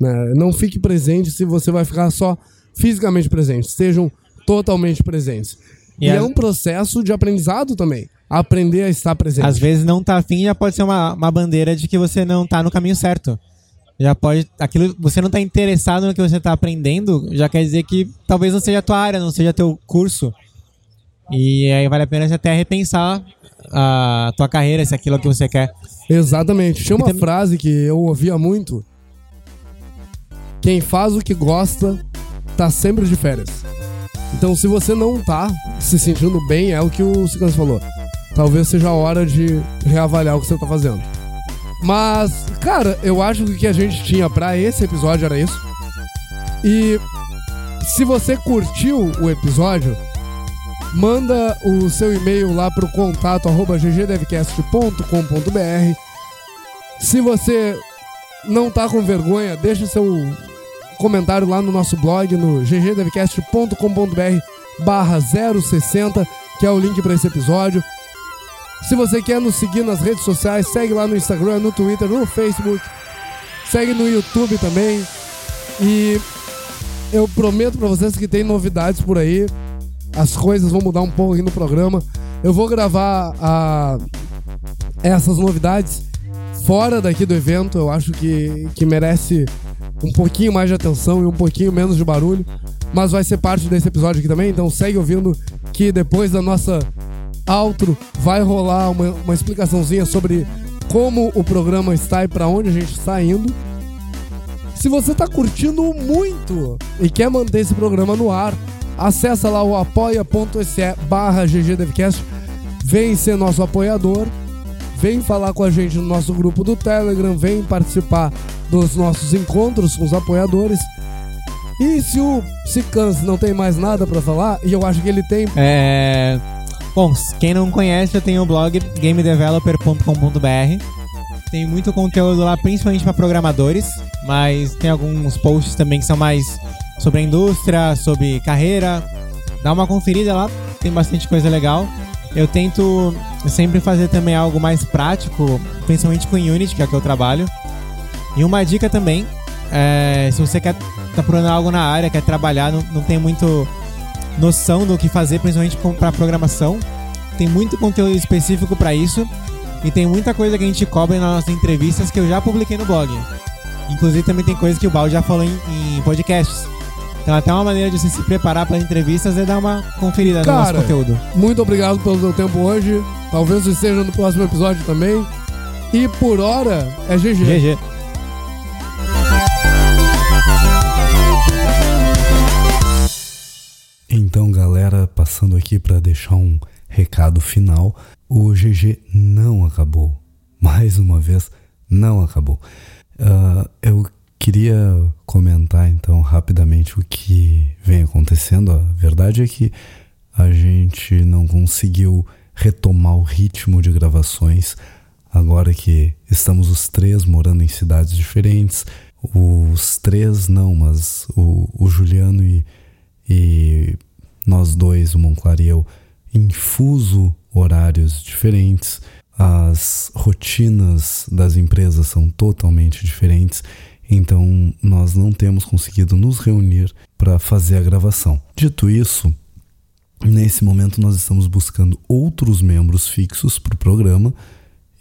Né? Não fique presente se você vai ficar só fisicamente presente. Estejam totalmente presentes. E, e é um processo de aprendizado também. Aprender a estar presente. Às vezes não tá afim já pode ser uma, uma bandeira de que você não tá no caminho certo. Já pode. Aquilo, você não tá interessado no que você tá aprendendo, já quer dizer que talvez não seja a tua área, não seja teu curso. E aí vale a pena você até repensar a tua carreira, se é aquilo que você quer. Exatamente. Tinha uma também... frase que eu ouvia muito. Quem faz o que gosta tá sempre de férias. Então, se você não tá se sentindo bem, é o que o Ciclano falou. Talvez seja a hora de reavaliar o que você tá fazendo. Mas, cara, eu acho que o que a gente tinha para esse episódio era isso. E se você curtiu o episódio, manda o seu e-mail lá pro contato arroba ggdevcast.com.br. Se você não tá com vergonha, deixa seu comentário lá no nosso blog no ggdevcast.com.br barra 060, que é o link para esse episódio. Se você quer nos seguir nas redes sociais, segue lá no Instagram, no Twitter, no Facebook. Segue no YouTube também. E eu prometo para vocês que tem novidades por aí. As coisas vão mudar um pouco aqui no programa. Eu vou gravar a... essas novidades fora daqui do evento. Eu acho que, que merece um pouquinho mais de atenção e um pouquinho menos de barulho. Mas vai ser parte desse episódio aqui também, então segue ouvindo que depois da nossa outro vai rolar uma, uma explicaçãozinha sobre como o programa está e para onde a gente está indo. Se você está curtindo muito e quer manter esse programa no ar, acessa lá o apoia.se barra ggdevcast, vem ser nosso apoiador, vem falar com a gente no nosso grupo do Telegram, vem participar dos nossos encontros com os apoiadores. E se o Cicans não tem mais nada para falar, e eu acho que ele tem. É. Bom, quem não conhece, eu tenho o blog gamedeveloper.com.br. Tem muito conteúdo lá, principalmente para programadores, mas tem alguns posts também que são mais sobre a indústria, sobre carreira. Dá uma conferida lá, tem bastante coisa legal. Eu tento sempre fazer também algo mais prático, principalmente com Unity, que é o que eu trabalho. E uma dica também, é, se você quer tá procurando algo na área, quer trabalhar, não, não tem muito noção do que fazer, principalmente para programação, tem muito conteúdo específico para isso e tem muita coisa que a gente cobre nas nossas entrevistas que eu já publiquei no blog. Inclusive também tem coisa que o Balde já falou em, em podcasts. Então até uma maneira de você se preparar para as entrevistas é dar uma conferida Cara, no nosso conteúdo. Muito obrigado pelo seu tempo hoje. Talvez esteja no próximo episódio também. E por hora é GG. GG. Então, galera, passando aqui para deixar um recado final, o GG não acabou. Mais uma vez, não acabou. Uh, eu queria comentar então rapidamente o que vem acontecendo. A verdade é que a gente não conseguiu retomar o ritmo de gravações agora que estamos os três morando em cidades diferentes. Os três não, mas o, o Juliano e e nós dois, o Monclar e eu, em fuso horários diferentes, as rotinas das empresas são totalmente diferentes, então nós não temos conseguido nos reunir para fazer a gravação. Dito isso, nesse momento nós estamos buscando outros membros fixos para o programa.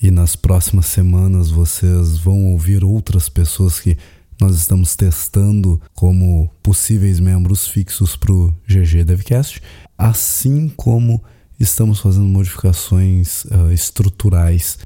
E nas próximas semanas vocês vão ouvir outras pessoas que nós estamos testando como possíveis membros fixos para o GG Devcast, assim como estamos fazendo modificações uh, estruturais